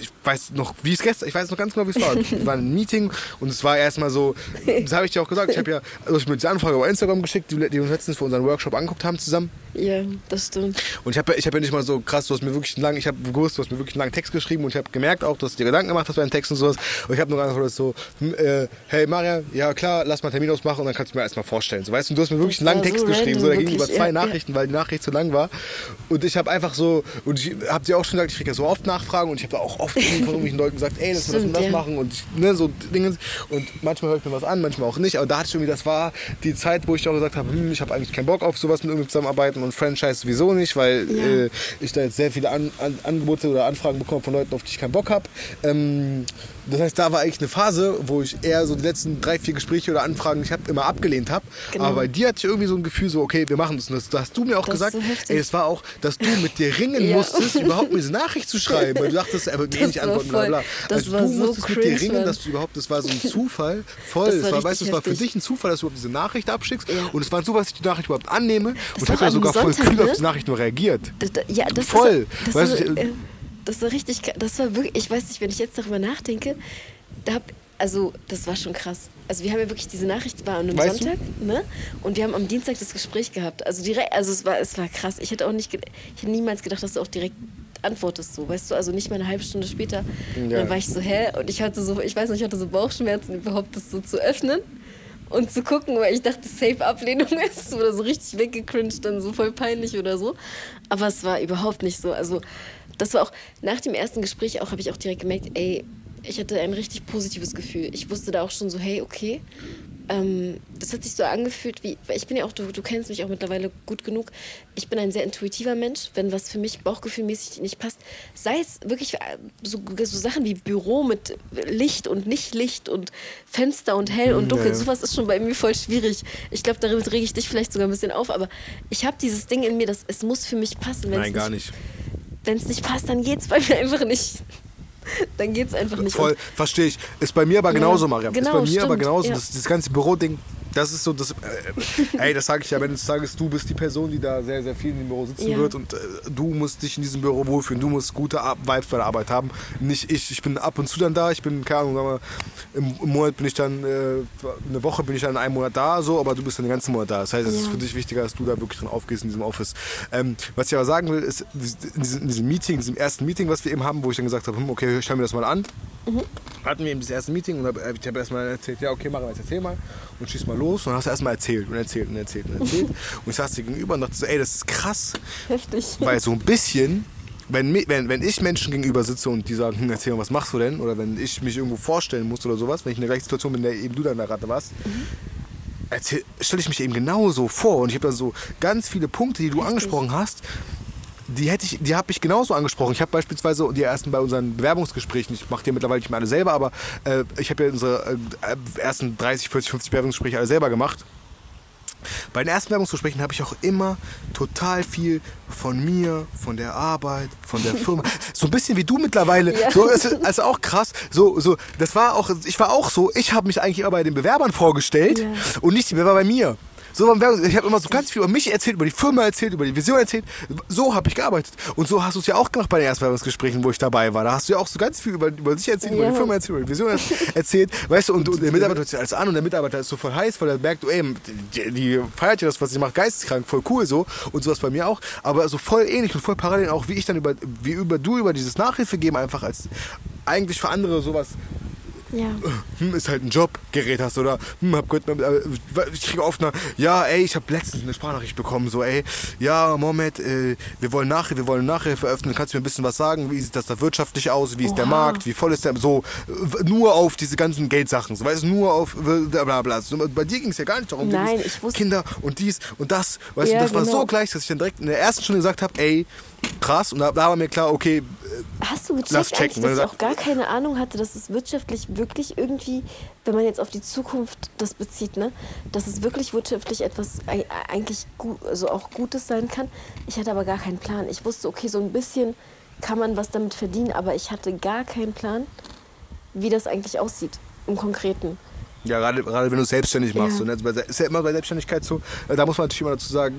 ich weiß noch, wie es gestern, ich weiß noch ganz genau, wie es war. Wir waren in einem Meeting und es war erstmal so, das habe ich dir auch gesagt, ich habe ja, also ich mir die Anfrage über Instagram geschickt, die, die wir uns letztens für unseren Workshop angeguckt haben zusammen. Ja, das stimmt. Und ich habe ich hab ja nicht mal so krass, du hast mir wirklich einen langen, ich habe gewusst, du hast mir wirklich einen langen Text geschrieben und ich habe gemerkt auch, dass du dir Gedanken gemacht hast bei den Texten und sowas. Und ich habe nur einfach so, hm, äh, hey Maria, ja klar, lass mal einen Termin ausmachen und dann kannst du mir erstmal vorstellen. So, weißt du, du hast mir wirklich einen langen Text so geschrieben, so, da ging über zwei ja, Nachrichten, ja. weil die Nachricht zu lang war. Und ich habe einfach so, Und ich habe dir auch schon gesagt, ich kriege ja so oft Nachfragen und ich habe da auch oft von irgendwelchen Leuten gesagt, ey, lass mal das und das ja. machen und ich, ne, so Dinge. Und manchmal höre ich mir was an, manchmal auch nicht. Aber da hatte ich irgendwie, das war die Zeit, wo ich auch gesagt habe, hm, ich habe eigentlich keinen Bock auf sowas mit irgendwie zusammenarbeiten und Franchise sowieso nicht, weil Ja. äh, ich da jetzt sehr viele an, an, Angebote oder Anfragen bekomme von Leuten, auf die ich keinen Bock habe. Ähm, das heißt, da war eigentlich eine Phase, wo ich eher so die letzten drei, vier Gespräche oder Anfragen, ich habe immer abgelehnt habe. Genau. Aber bei dir hatte ich irgendwie so ein Gefühl, so, okay, wir machen das. Und das, das hast du mir auch Das gesagt. so ey, es war auch, dass du mit dir ringen Ja. musstest, überhaupt mir diese Nachricht zu schreiben. Weil du dachtest, er wird mir Das nicht antworten, bla voll- bla. das Also war du so musstest mit dir cringe, ringen, dass du überhaupt, das war so ein Zufall. Voll. Das Es war war, weißt du, es war für dich ein Zufall, dass du überhaupt diese Nachricht abschickst. Ja. Und es war ein Zufall, dass ich die Nachricht überhaupt annehme. und ich habe ja sogar voll Sonntag, kühl auf ne? die Nachricht nur reagiert. Das, ja, das Voll. Ist, das, Weißt ist, du, äh, das war richtig, das war wirklich, ich weiß nicht, wenn ich jetzt darüber nachdenke, da hab, also das war schon krass. Also wir haben ja wirklich, diese Nachricht war an einem Weißt du? Sonntag, ne? Und wir haben am Dienstag das Gespräch gehabt. Also direkt, also es war, es war krass. Ich hätte auch nicht, ich hätte niemals gedacht, dass du auch direkt antwortest so, weißt du, also nicht mal eine halbe Stunde später. Und Ja. dann war ich so, hä? Und ich hatte so, ich weiß nicht, ich hatte so Bauchschmerzen, überhaupt das so zu öffnen und zu gucken, weil ich dachte, safe Ablehnung ist oder so richtig weggecringed, dann so voll peinlich oder so. Aber es war überhaupt nicht so. Also das war auch nach dem ersten Gespräch auch habe ich auch direkt gemerkt, ey, ich hatte ein richtig positives Gefühl. Ich wusste da auch schon so, hey, okay. Ähm, das hat sich so angefühlt wie, weil ich bin ja auch, du, du kennst mich auch mittlerweile gut genug. Ich bin ein sehr intuitiver Mensch. Wenn was für mich bauchgefühlmäßig nicht passt, sei es wirklich äh, so, so Sachen wie Büro mit Licht und Nicht-Licht und Fenster und hell und dunkel, Ja, ja. sowas ist schon bei mir voll schwierig. Ich glaube, damit rege ich dich vielleicht sogar ein bisschen auf, aber ich habe dieses Ding in mir, dass es muss für mich passen. Nein, gar nicht. Wenn es nicht passt, dann geht's bei mir einfach nicht. Dann geht's einfach nicht. Voll, verstehe ich. Ist bei mir aber Ja, genauso, Mariam. genau, ist bei mir stimmt, aber genauso. ja. Das, das ganze Büroding, das ist so, das, äh, ey, das sage ich ja, wenn du sagst, du bist die Person, die da sehr, sehr viel in dem Büro sitzen Ja. wird und äh, du musst dich in diesem Büro wohlfühlen, du musst gute Ar- Vibes bei der Arbeit haben. Nicht ich, ich bin ab und zu dann da, ich bin, keine Ahnung, im, im Monat bin ich dann, äh, eine Woche bin ich dann einen Monat da, so, aber du bist dann den ganzen Monat da. Das heißt, es ist Ja. für dich wichtiger, dass du da wirklich drin aufgehst in diesem Office. Ähm, was ich aber sagen will, ist, in diesem, in diesem Meeting, in diesem ersten Meeting, was wir eben haben, wo ich dann gesagt habe, hm, okay, schau mir das mal an, hatten wir eben das erste Meeting und hab, äh, ich habe erstmal erzählt, ja okay, machen wir jetzt erzähl mal und schieß mal los. Und dann hast du erstmal erzählt und erzählt und erzählt und erzählt. Und ich saß dir gegenüber und dachte so, ey, das ist krass, Heftig. weil so ein bisschen, wenn, wenn, wenn ich Menschen gegenüber sitze und die sagen, hm, erzähl mal, was machst du denn? Oder wenn ich mich irgendwo vorstellen muss oder sowas, wenn ich in der gleichen Situation bin, in der eben du dann da gerade warst, erzähl- stelle ich mich eben genauso vor. Und ich habe da so ganz viele Punkte, die du angesprochen hast, die hätte ich, die habe ich genauso angesprochen. Ich habe beispielsweise die ersten bei unseren Bewerbungsgesprächen, ich mache die mittlerweile nicht mehr alle selber, aber äh, ich habe ja unsere äh, ersten 30, 40, 50 Bewerbungsgespräche alle selber gemacht. Bei den ersten Werbungsgesprächen habe ich auch immer total viel von mir, von der Arbeit, von der Firma. So ein bisschen wie du mittlerweile. Ja. So ist also auch krass. So, so, das war auch, ich war auch so, ich habe mich eigentlich immer bei den Bewerbern vorgestellt Ja. und nicht die Bewerber bei mir. So beim Werbung, ich habe immer so ganz viel über mich erzählt, über die Firma erzählt, über die Vision erzählt. So habe ich gearbeitet. Und so hast du es ja auch gemacht bei den ersten Werbungsgesprächen, wo ich dabei war. Da hast du ja auch so ganz viel über, über dich erzählt, über Ja. die Firma erzählt, über die Vision erzählt. Weißt du, und, und der Mitarbeiter hört sich alles an und der Mitarbeiter ist so voll heiß, weil er merkt, ey, die, die feiert ja das, was ich mache, geisteskrank, voll cool so. Und sowas bei mir auch. Aber so voll ähnlich und voll parallel auch, wie ich dann über, wie über du über dieses Nachhilfe geben einfach als eigentlich für andere sowas Ja. hm, ist halt ein Job, Gerät hast oder hm, hab gehört, äh, ich kriege oft eine, ja, ey, ich habe letztens eine Sprachnachricht bekommen, so, ey, ja, Moment, äh, wir wollen nachher, wir wollen nachher veröffentlichen, kannst du mir ein bisschen was sagen, wie sieht das da wirtschaftlich aus, wie ist der Oha. Markt, wie voll ist der, so, nur auf diese ganzen Geldsachen, so, weißt du, nur auf, bla, bla, bla. So, bei dir ging es ja gar nicht darum, Nein, ich wusste- Kinder und dies und das, weißt Ja, du, das war genau. so gleich, dass ich dann direkt in der ersten Stunde gesagt habe, ey, krass, und da, da war mir klar, okay, äh, Hast du gecheckt, Lass checken, dass ich auch gar keine Ahnung hatte, dass es wirtschaftlich wirklich irgendwie, wenn man jetzt auf die Zukunft das bezieht, ne, dass es wirklich wirtschaftlich etwas ei- eigentlich gut, also auch Gutes sein kann. Ich hatte aber gar keinen Plan. Ich wusste, okay, so ein bisschen kann man was damit verdienen, aber ich hatte gar keinen Plan, wie das eigentlich aussieht im Konkreten. Ja, gerade, gerade wenn du es selbstständig machst. Ja. So, ne? Bei- Ist ja immer bei Selbstständigkeit so. äh, Da muss man natürlich immer dazu sagen,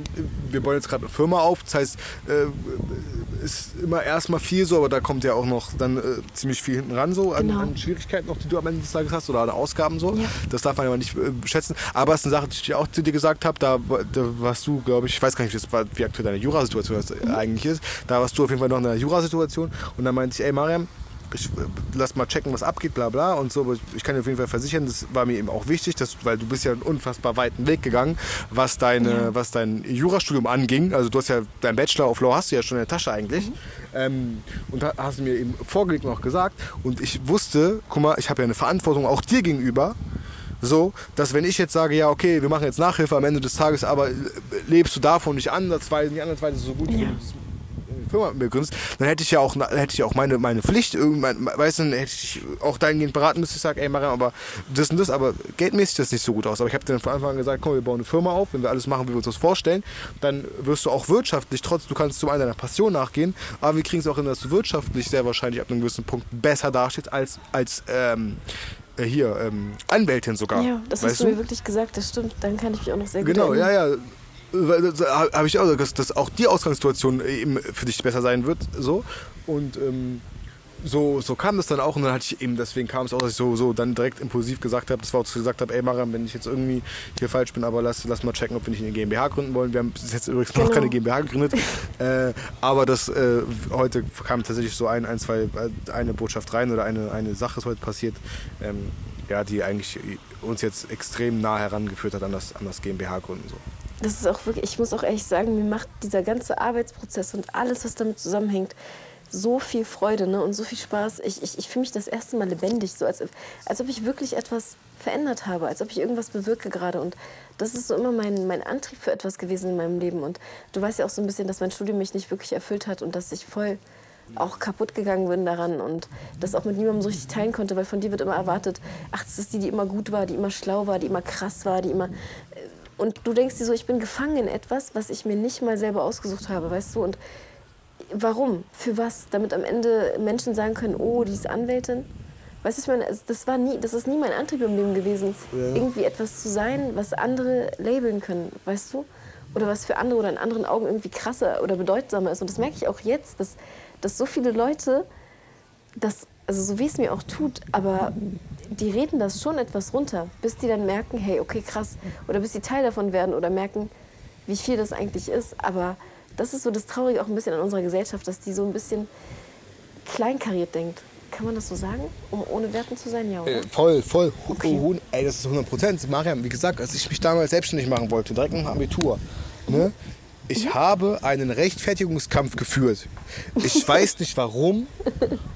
wir bauen jetzt gerade eine Firma auf. Das heißt, äh, ist immer erstmal viel so, aber da kommt ja auch noch dann äh, ziemlich viel hinten ran so an, Genau. an Schwierigkeiten noch, die du am Ende des Tages hast oder an Ausgaben so. Ja. Das darf man aber nicht äh, schätzen. Aber es ist eine Sache, die ich auch zu dir gesagt habe, da, da warst du, glaube ich, ich weiß gar nicht, wie, das aktuell deine Jurasituation das Mhm. eigentlich ist. Da warst du auf jeden Fall noch in einer Jurasituation und dann meinte ich, ey Mariam, ich lass mal checken, was abgeht, bla bla und so. Aber ich kann dir auf jeden Fall versichern, das war mir eben auch wichtig, dass, weil du bist ja einen unfassbar weiten Weg gegangen, was, deine, ja. was dein Jurastudium anging. Also du hast ja, dein Bachelor of Law hast du ja schon in der Tasche eigentlich. Mhm. Ähm, und hast du mir eben vorgelegt und auch gesagt. Und ich wusste, guck mal, ich habe ja eine Verantwortung auch dir gegenüber so, dass wenn ich jetzt sage, ja, okay, wir machen jetzt Nachhilfe am Ende des Tages, aber lebst du davon nicht andersweise, nicht andersweise so gut, ja. wie du Firma mit mir gründest, dann hätte ich ja auch, hätte ich auch meine, meine Pflicht, irgendwann, weißt du, dann hätte ich auch dahingehend beraten müssen, ich sage, ey Mariam, aber das und das, aber geldmäßig das nicht so gut aus. Aber ich habe dann von Anfang an gesagt, komm, wir bauen eine Firma auf, wenn wir alles machen, wie wir uns das vorstellen, dann wirst du auch wirtschaftlich, trotz, du kannst zum einen deiner Passion nachgehen, aber wir kriegen es auch hin, dass du wirtschaftlich sehr wahrscheinlich ab einem gewissen Punkt besser dastehst als, als ähm, äh, hier, ähm, Anwältin sogar. Ja, das hast du mir wirklich gesagt, das stimmt. Dann kann ich mich auch noch sehr gut Genau, ja, ja habe ich auch gesagt, dass, dass auch die Ausgangssituation eben für dich besser sein wird. So. Und ähm, so, so kam das dann auch und dann hatte ich eben, deswegen kam es auch, dass ich so, so dann direkt impulsiv gesagt habe, das war auch so gesagt habe, ey Maram, wenn ich jetzt irgendwie hier falsch bin, aber lass, lass mal checken, ob wir nicht eine GmbH gründen wollen. Wir haben bis jetzt übrigens noch genau. keine GmbH gegründet, äh, aber das äh, heute kam tatsächlich so ein, ein, zwei, äh, eine Botschaft rein oder eine, eine Sache ist heute passiert, ähm, ja, die eigentlich uns jetzt extrem nah herangeführt hat an das, an das GmbH gründen. So das ist auch wirklich, ich muss auch ehrlich sagen, mir macht dieser ganze Arbeitsprozess und alles, was damit zusammenhängt, so viel Freude ne? und so viel Spaß. Ich, ich, ich fühle mich das erste Mal lebendig, so als, als ob ich wirklich etwas verändert habe, als ob ich irgendwas bewirke gerade. Und das ist so immer mein, mein Antrieb für etwas gewesen in meinem Leben. Und du weißt ja auch so ein bisschen, dass mein Studium mich nicht wirklich erfüllt hat und dass ich voll auch kaputt gegangen bin daran und das auch mit niemandem so richtig teilen konnte, weil von dir wird immer erwartet, ach, das ist die, die immer gut war, die immer schlau war, die immer krass war, die immer und du denkst dir so, ich bin gefangen in etwas, was ich mir nicht mal selber ausgesucht habe, weißt du? Und warum? Für was? Damit am Ende Menschen sagen können, oh, die ist Anwältin. Weißt du, ich meine, das, war nie, das ist nie mein Antrieb im Leben gewesen, ja. irgendwie etwas zu sein, was andere labeln können, weißt du? Oder was für andere oder in anderen Augen irgendwie krasser oder bedeutsamer ist. Und das merke ich auch jetzt, dass, dass so viele Leute das, also so wie es mir auch tut, aber die reden das schon etwas runter, bis die dann merken, hey, okay, krass. Oder bis sie Teil davon werden oder merken, wie viel das eigentlich ist. Aber das ist so das Traurige auch ein bisschen an unserer Gesellschaft, dass die so ein bisschen kleinkariert denkt. Kann man das so sagen, um ohne Werten zu sein? Ja, oder? Äh, voll, voll. Okay. Ey, das ist 100 Prozent. Mariam, wie gesagt, als ich mich damals selbstständig machen wollte, direkt nach dem Abitur, ne, ich mhm. habe einen Rechtfertigungskampf geführt. Ich weiß nicht warum,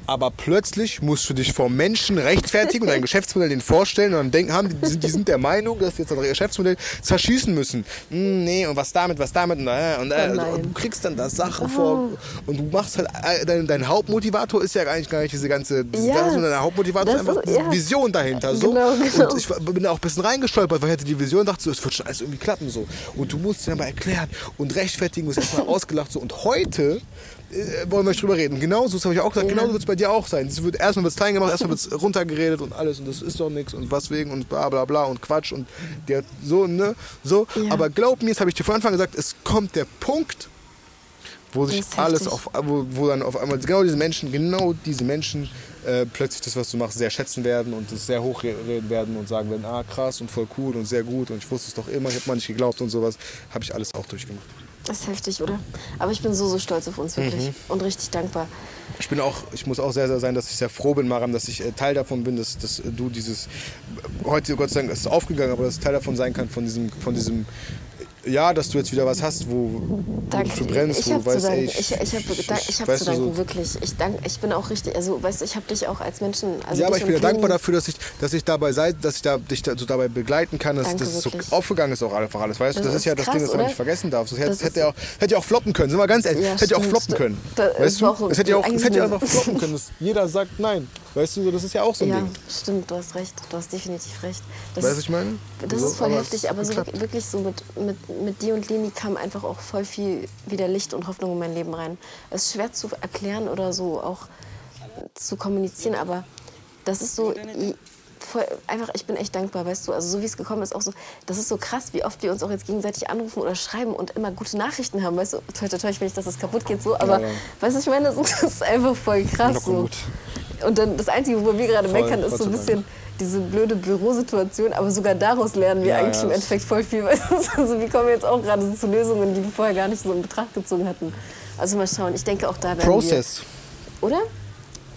aber plötzlich musst du dich vor Menschen rechtfertigen und dein Geschäftsmodell denen vorstellen und dann denken, haben, die, sind, die sind der Meinung, dass sie jetzt das Geschäftsmodell zerschießen müssen. Hm, nee, und was damit, was damit und, äh, und, äh, oh und du kriegst dann da Sachen oh. vor und du machst halt, äh, dein, dein, Hauptmotivator ist ja eigentlich gar nicht diese ganze, ja, das, dein Hauptmotivator ist einfach ist, ja. Vision dahinter. So. Genau, genau. Und ich bin da auch ein bisschen reingestolpert, weil ich hatte die Vision und dachte so, es wird schon alles irgendwie klappen so. Und du musst dir dann mal erklären und rechtfertigen, du wirst erstmal ausgelacht so. Und heute äh, wollen wir drüber reden. Genauso, das habe ich auch gesagt, genauso wird es bei dir auch sein. Es wird, erstmal wird es klein gemacht, erstmal wird es runtergeredet und alles und das ist doch nichts und was wegen und bla bla bla und Quatsch und der so, ne? So. Ja. Aber glaub mir, das habe ich dir von Anfang gesagt, es kommt der Punkt, wo sich alles auf, wo, wo dann auf einmal genau diese Menschen, genau diese Menschen äh, plötzlich das, was du machst, sehr schätzen werden und es sehr hochreden werden und sagen werden, ah krass und voll cool und sehr gut und ich wusste es doch immer, ich habe mal nicht geglaubt und sowas, habe ich alles auch durchgemacht. Das ist heftig, oder? Aber ich bin so, so stolz auf uns, wirklich. Mhm. Und richtig dankbar. Ich bin auch, ich muss auch sehr, sehr sein, dass ich sehr froh bin, Maram, dass ich äh, Teil davon bin, dass, dass du dieses, heute Gott sei Dank ist es aufgegangen, aber dass Teil davon sein kann, von diesem, von diesem ja, dass du jetzt wieder was hast, wo, Danke. du brennst, ich wo weißt, ey, ich, ich, ich habe ich, ich hab zu danken, so. wirklich. Ich, dank, ich bin auch richtig, also weißt du, ich habe dich auch als Menschen... Also ja, aber ich bin ja dankbar dafür, dass ich, dass ich dabei sei, dass ich da, dich da, so dabei begleiten kann, dass das so aufgegangen ist auch einfach alles, weißt du? Das, das ist ja das krass, Ding, das man nicht vergessen darf. Das, das hätte, ja auch, hätte ja auch floppen können, sind wir ganz ehrlich, ja, hätte ja auch floppen können. Da, weißt du? Es hätte ja auch, es hätte einfach floppen können, dass jeder sagt nein. Weißt du, das ist ja auch so ein ja, Ding. stimmt, du hast recht. Du hast definitiv recht. Das weißt du, ich meine? Das ist voll heftig, aber so wirklich so mit, mit, mit dir und Leni kam einfach auch voll viel wieder Licht und Hoffnung in mein Leben rein. Es ist schwer zu erklären oder so auch zu kommunizieren, aber das ist so voll, einfach, ich bin echt dankbar, weißt du, also so wie es gekommen ist, auch so, das ist so krass, wie oft wir uns auch jetzt gegenseitig anrufen oder schreiben und immer gute Nachrichten haben, weißt du, toll, toll, toll, ich will nicht, dass das kaputt geht, so, aber, ja, ja. weißt du, ich meine, das ist einfach voll krass, so. Und dann das Einzige, wo wir gerade meckern, ist so ein bisschen diese blöde Bürosituation, aber sogar daraus lernen wir ja, eigentlich im Endeffekt voll viel, also wir kommen jetzt auch gerade so zu Lösungen, die wir vorher gar nicht so in Betracht gezogen hatten. Also mal schauen, ich denke auch da werden Process. Wir, oder?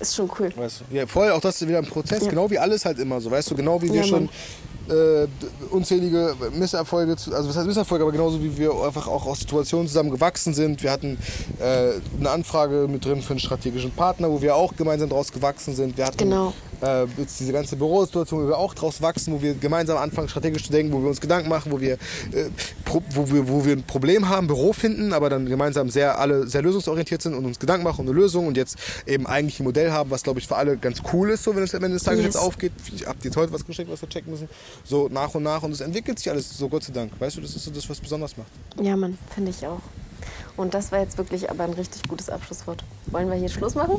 ist schon cool. Weißt du? Ja, voll, auch das ist wieder ein Prozess, Ja. genau wie alles halt immer so, weißt du, genau wie wir Ja, schon äh, unzählige Misserfolge, zu- also was heißt Misserfolge, aber genauso wie wir einfach auch aus Situationen zusammen gewachsen sind. Wir hatten äh, eine Anfrage mit drin für einen strategischen Partner, wo wir auch gemeinsam draus gewachsen sind. Wir hatten Genau. Äh, jetzt diese ganze Bürosituation, wo wir auch draus wachsen, wo wir gemeinsam anfangen strategisch zu denken, wo wir uns Gedanken machen, wo wir, äh, pro, wo wir, wo wir ein Problem haben, Büro finden, aber dann gemeinsam sehr alle sehr lösungsorientiert sind und uns Gedanken machen um eine Lösung und jetzt eben eigentlich ein Modell haben, was glaube ich für alle ganz cool ist, so wenn es am Ende des Tages Yes. jetzt aufgeht. Ich hab jetzt heute was geschickt, was wir checken müssen. So nach und nach und es entwickelt sich alles so Gott sei Dank. Weißt du, das ist so das, was besonders macht. Ja, Mann, finde ich auch. Und das war jetzt wirklich aber ein richtig gutes Abschlusswort. Wollen wir hier Schluss machen?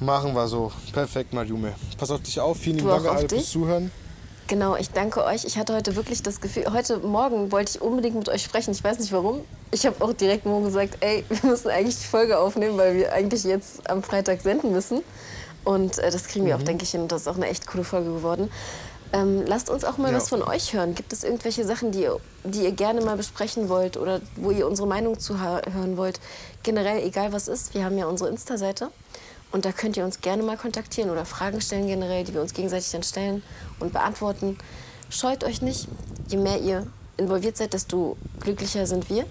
Machen wir so. Perfekt, Maljume. Pass auf dich auf. Vielen lieben Dank alle fürs Zuhören. Genau, ich danke euch. Ich hatte heute wirklich das Gefühl, heute Morgen wollte ich unbedingt mit euch sprechen. Ich weiß nicht warum. Ich habe auch direkt morgen gesagt, ey, wir müssen eigentlich die Folge aufnehmen, weil wir eigentlich jetzt am Freitag senden müssen. Und äh, das kriegen wir auch, denke ich, hin. Und das ist auch eine echt coole Folge geworden. Ähm, lasst uns auch mal Ja. was von euch hören. Gibt es irgendwelche Sachen, die ihr, die ihr gerne mal besprechen wollt oder wo ihr unsere Meinung zu hören wollt? Generell, egal was ist, wir haben ja unsere Insta-Seite. Und da könnt ihr uns gerne mal kontaktieren oder Fragen stellen generell, die wir uns gegenseitig dann stellen und beantworten. Scheut euch nicht. Je mehr ihr involviert seid, desto glücklicher sind wir.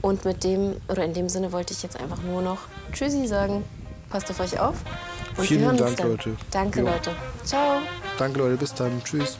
Und mit dem, oder in dem Sinne wollte ich jetzt einfach nur noch Tschüssi sagen. Passt auf euch auf. Und Vielen wir hören Dank, uns dann. Leute. Danke, Jo. Leute. Ciao. Danke Leute, bis dann. Tschüss.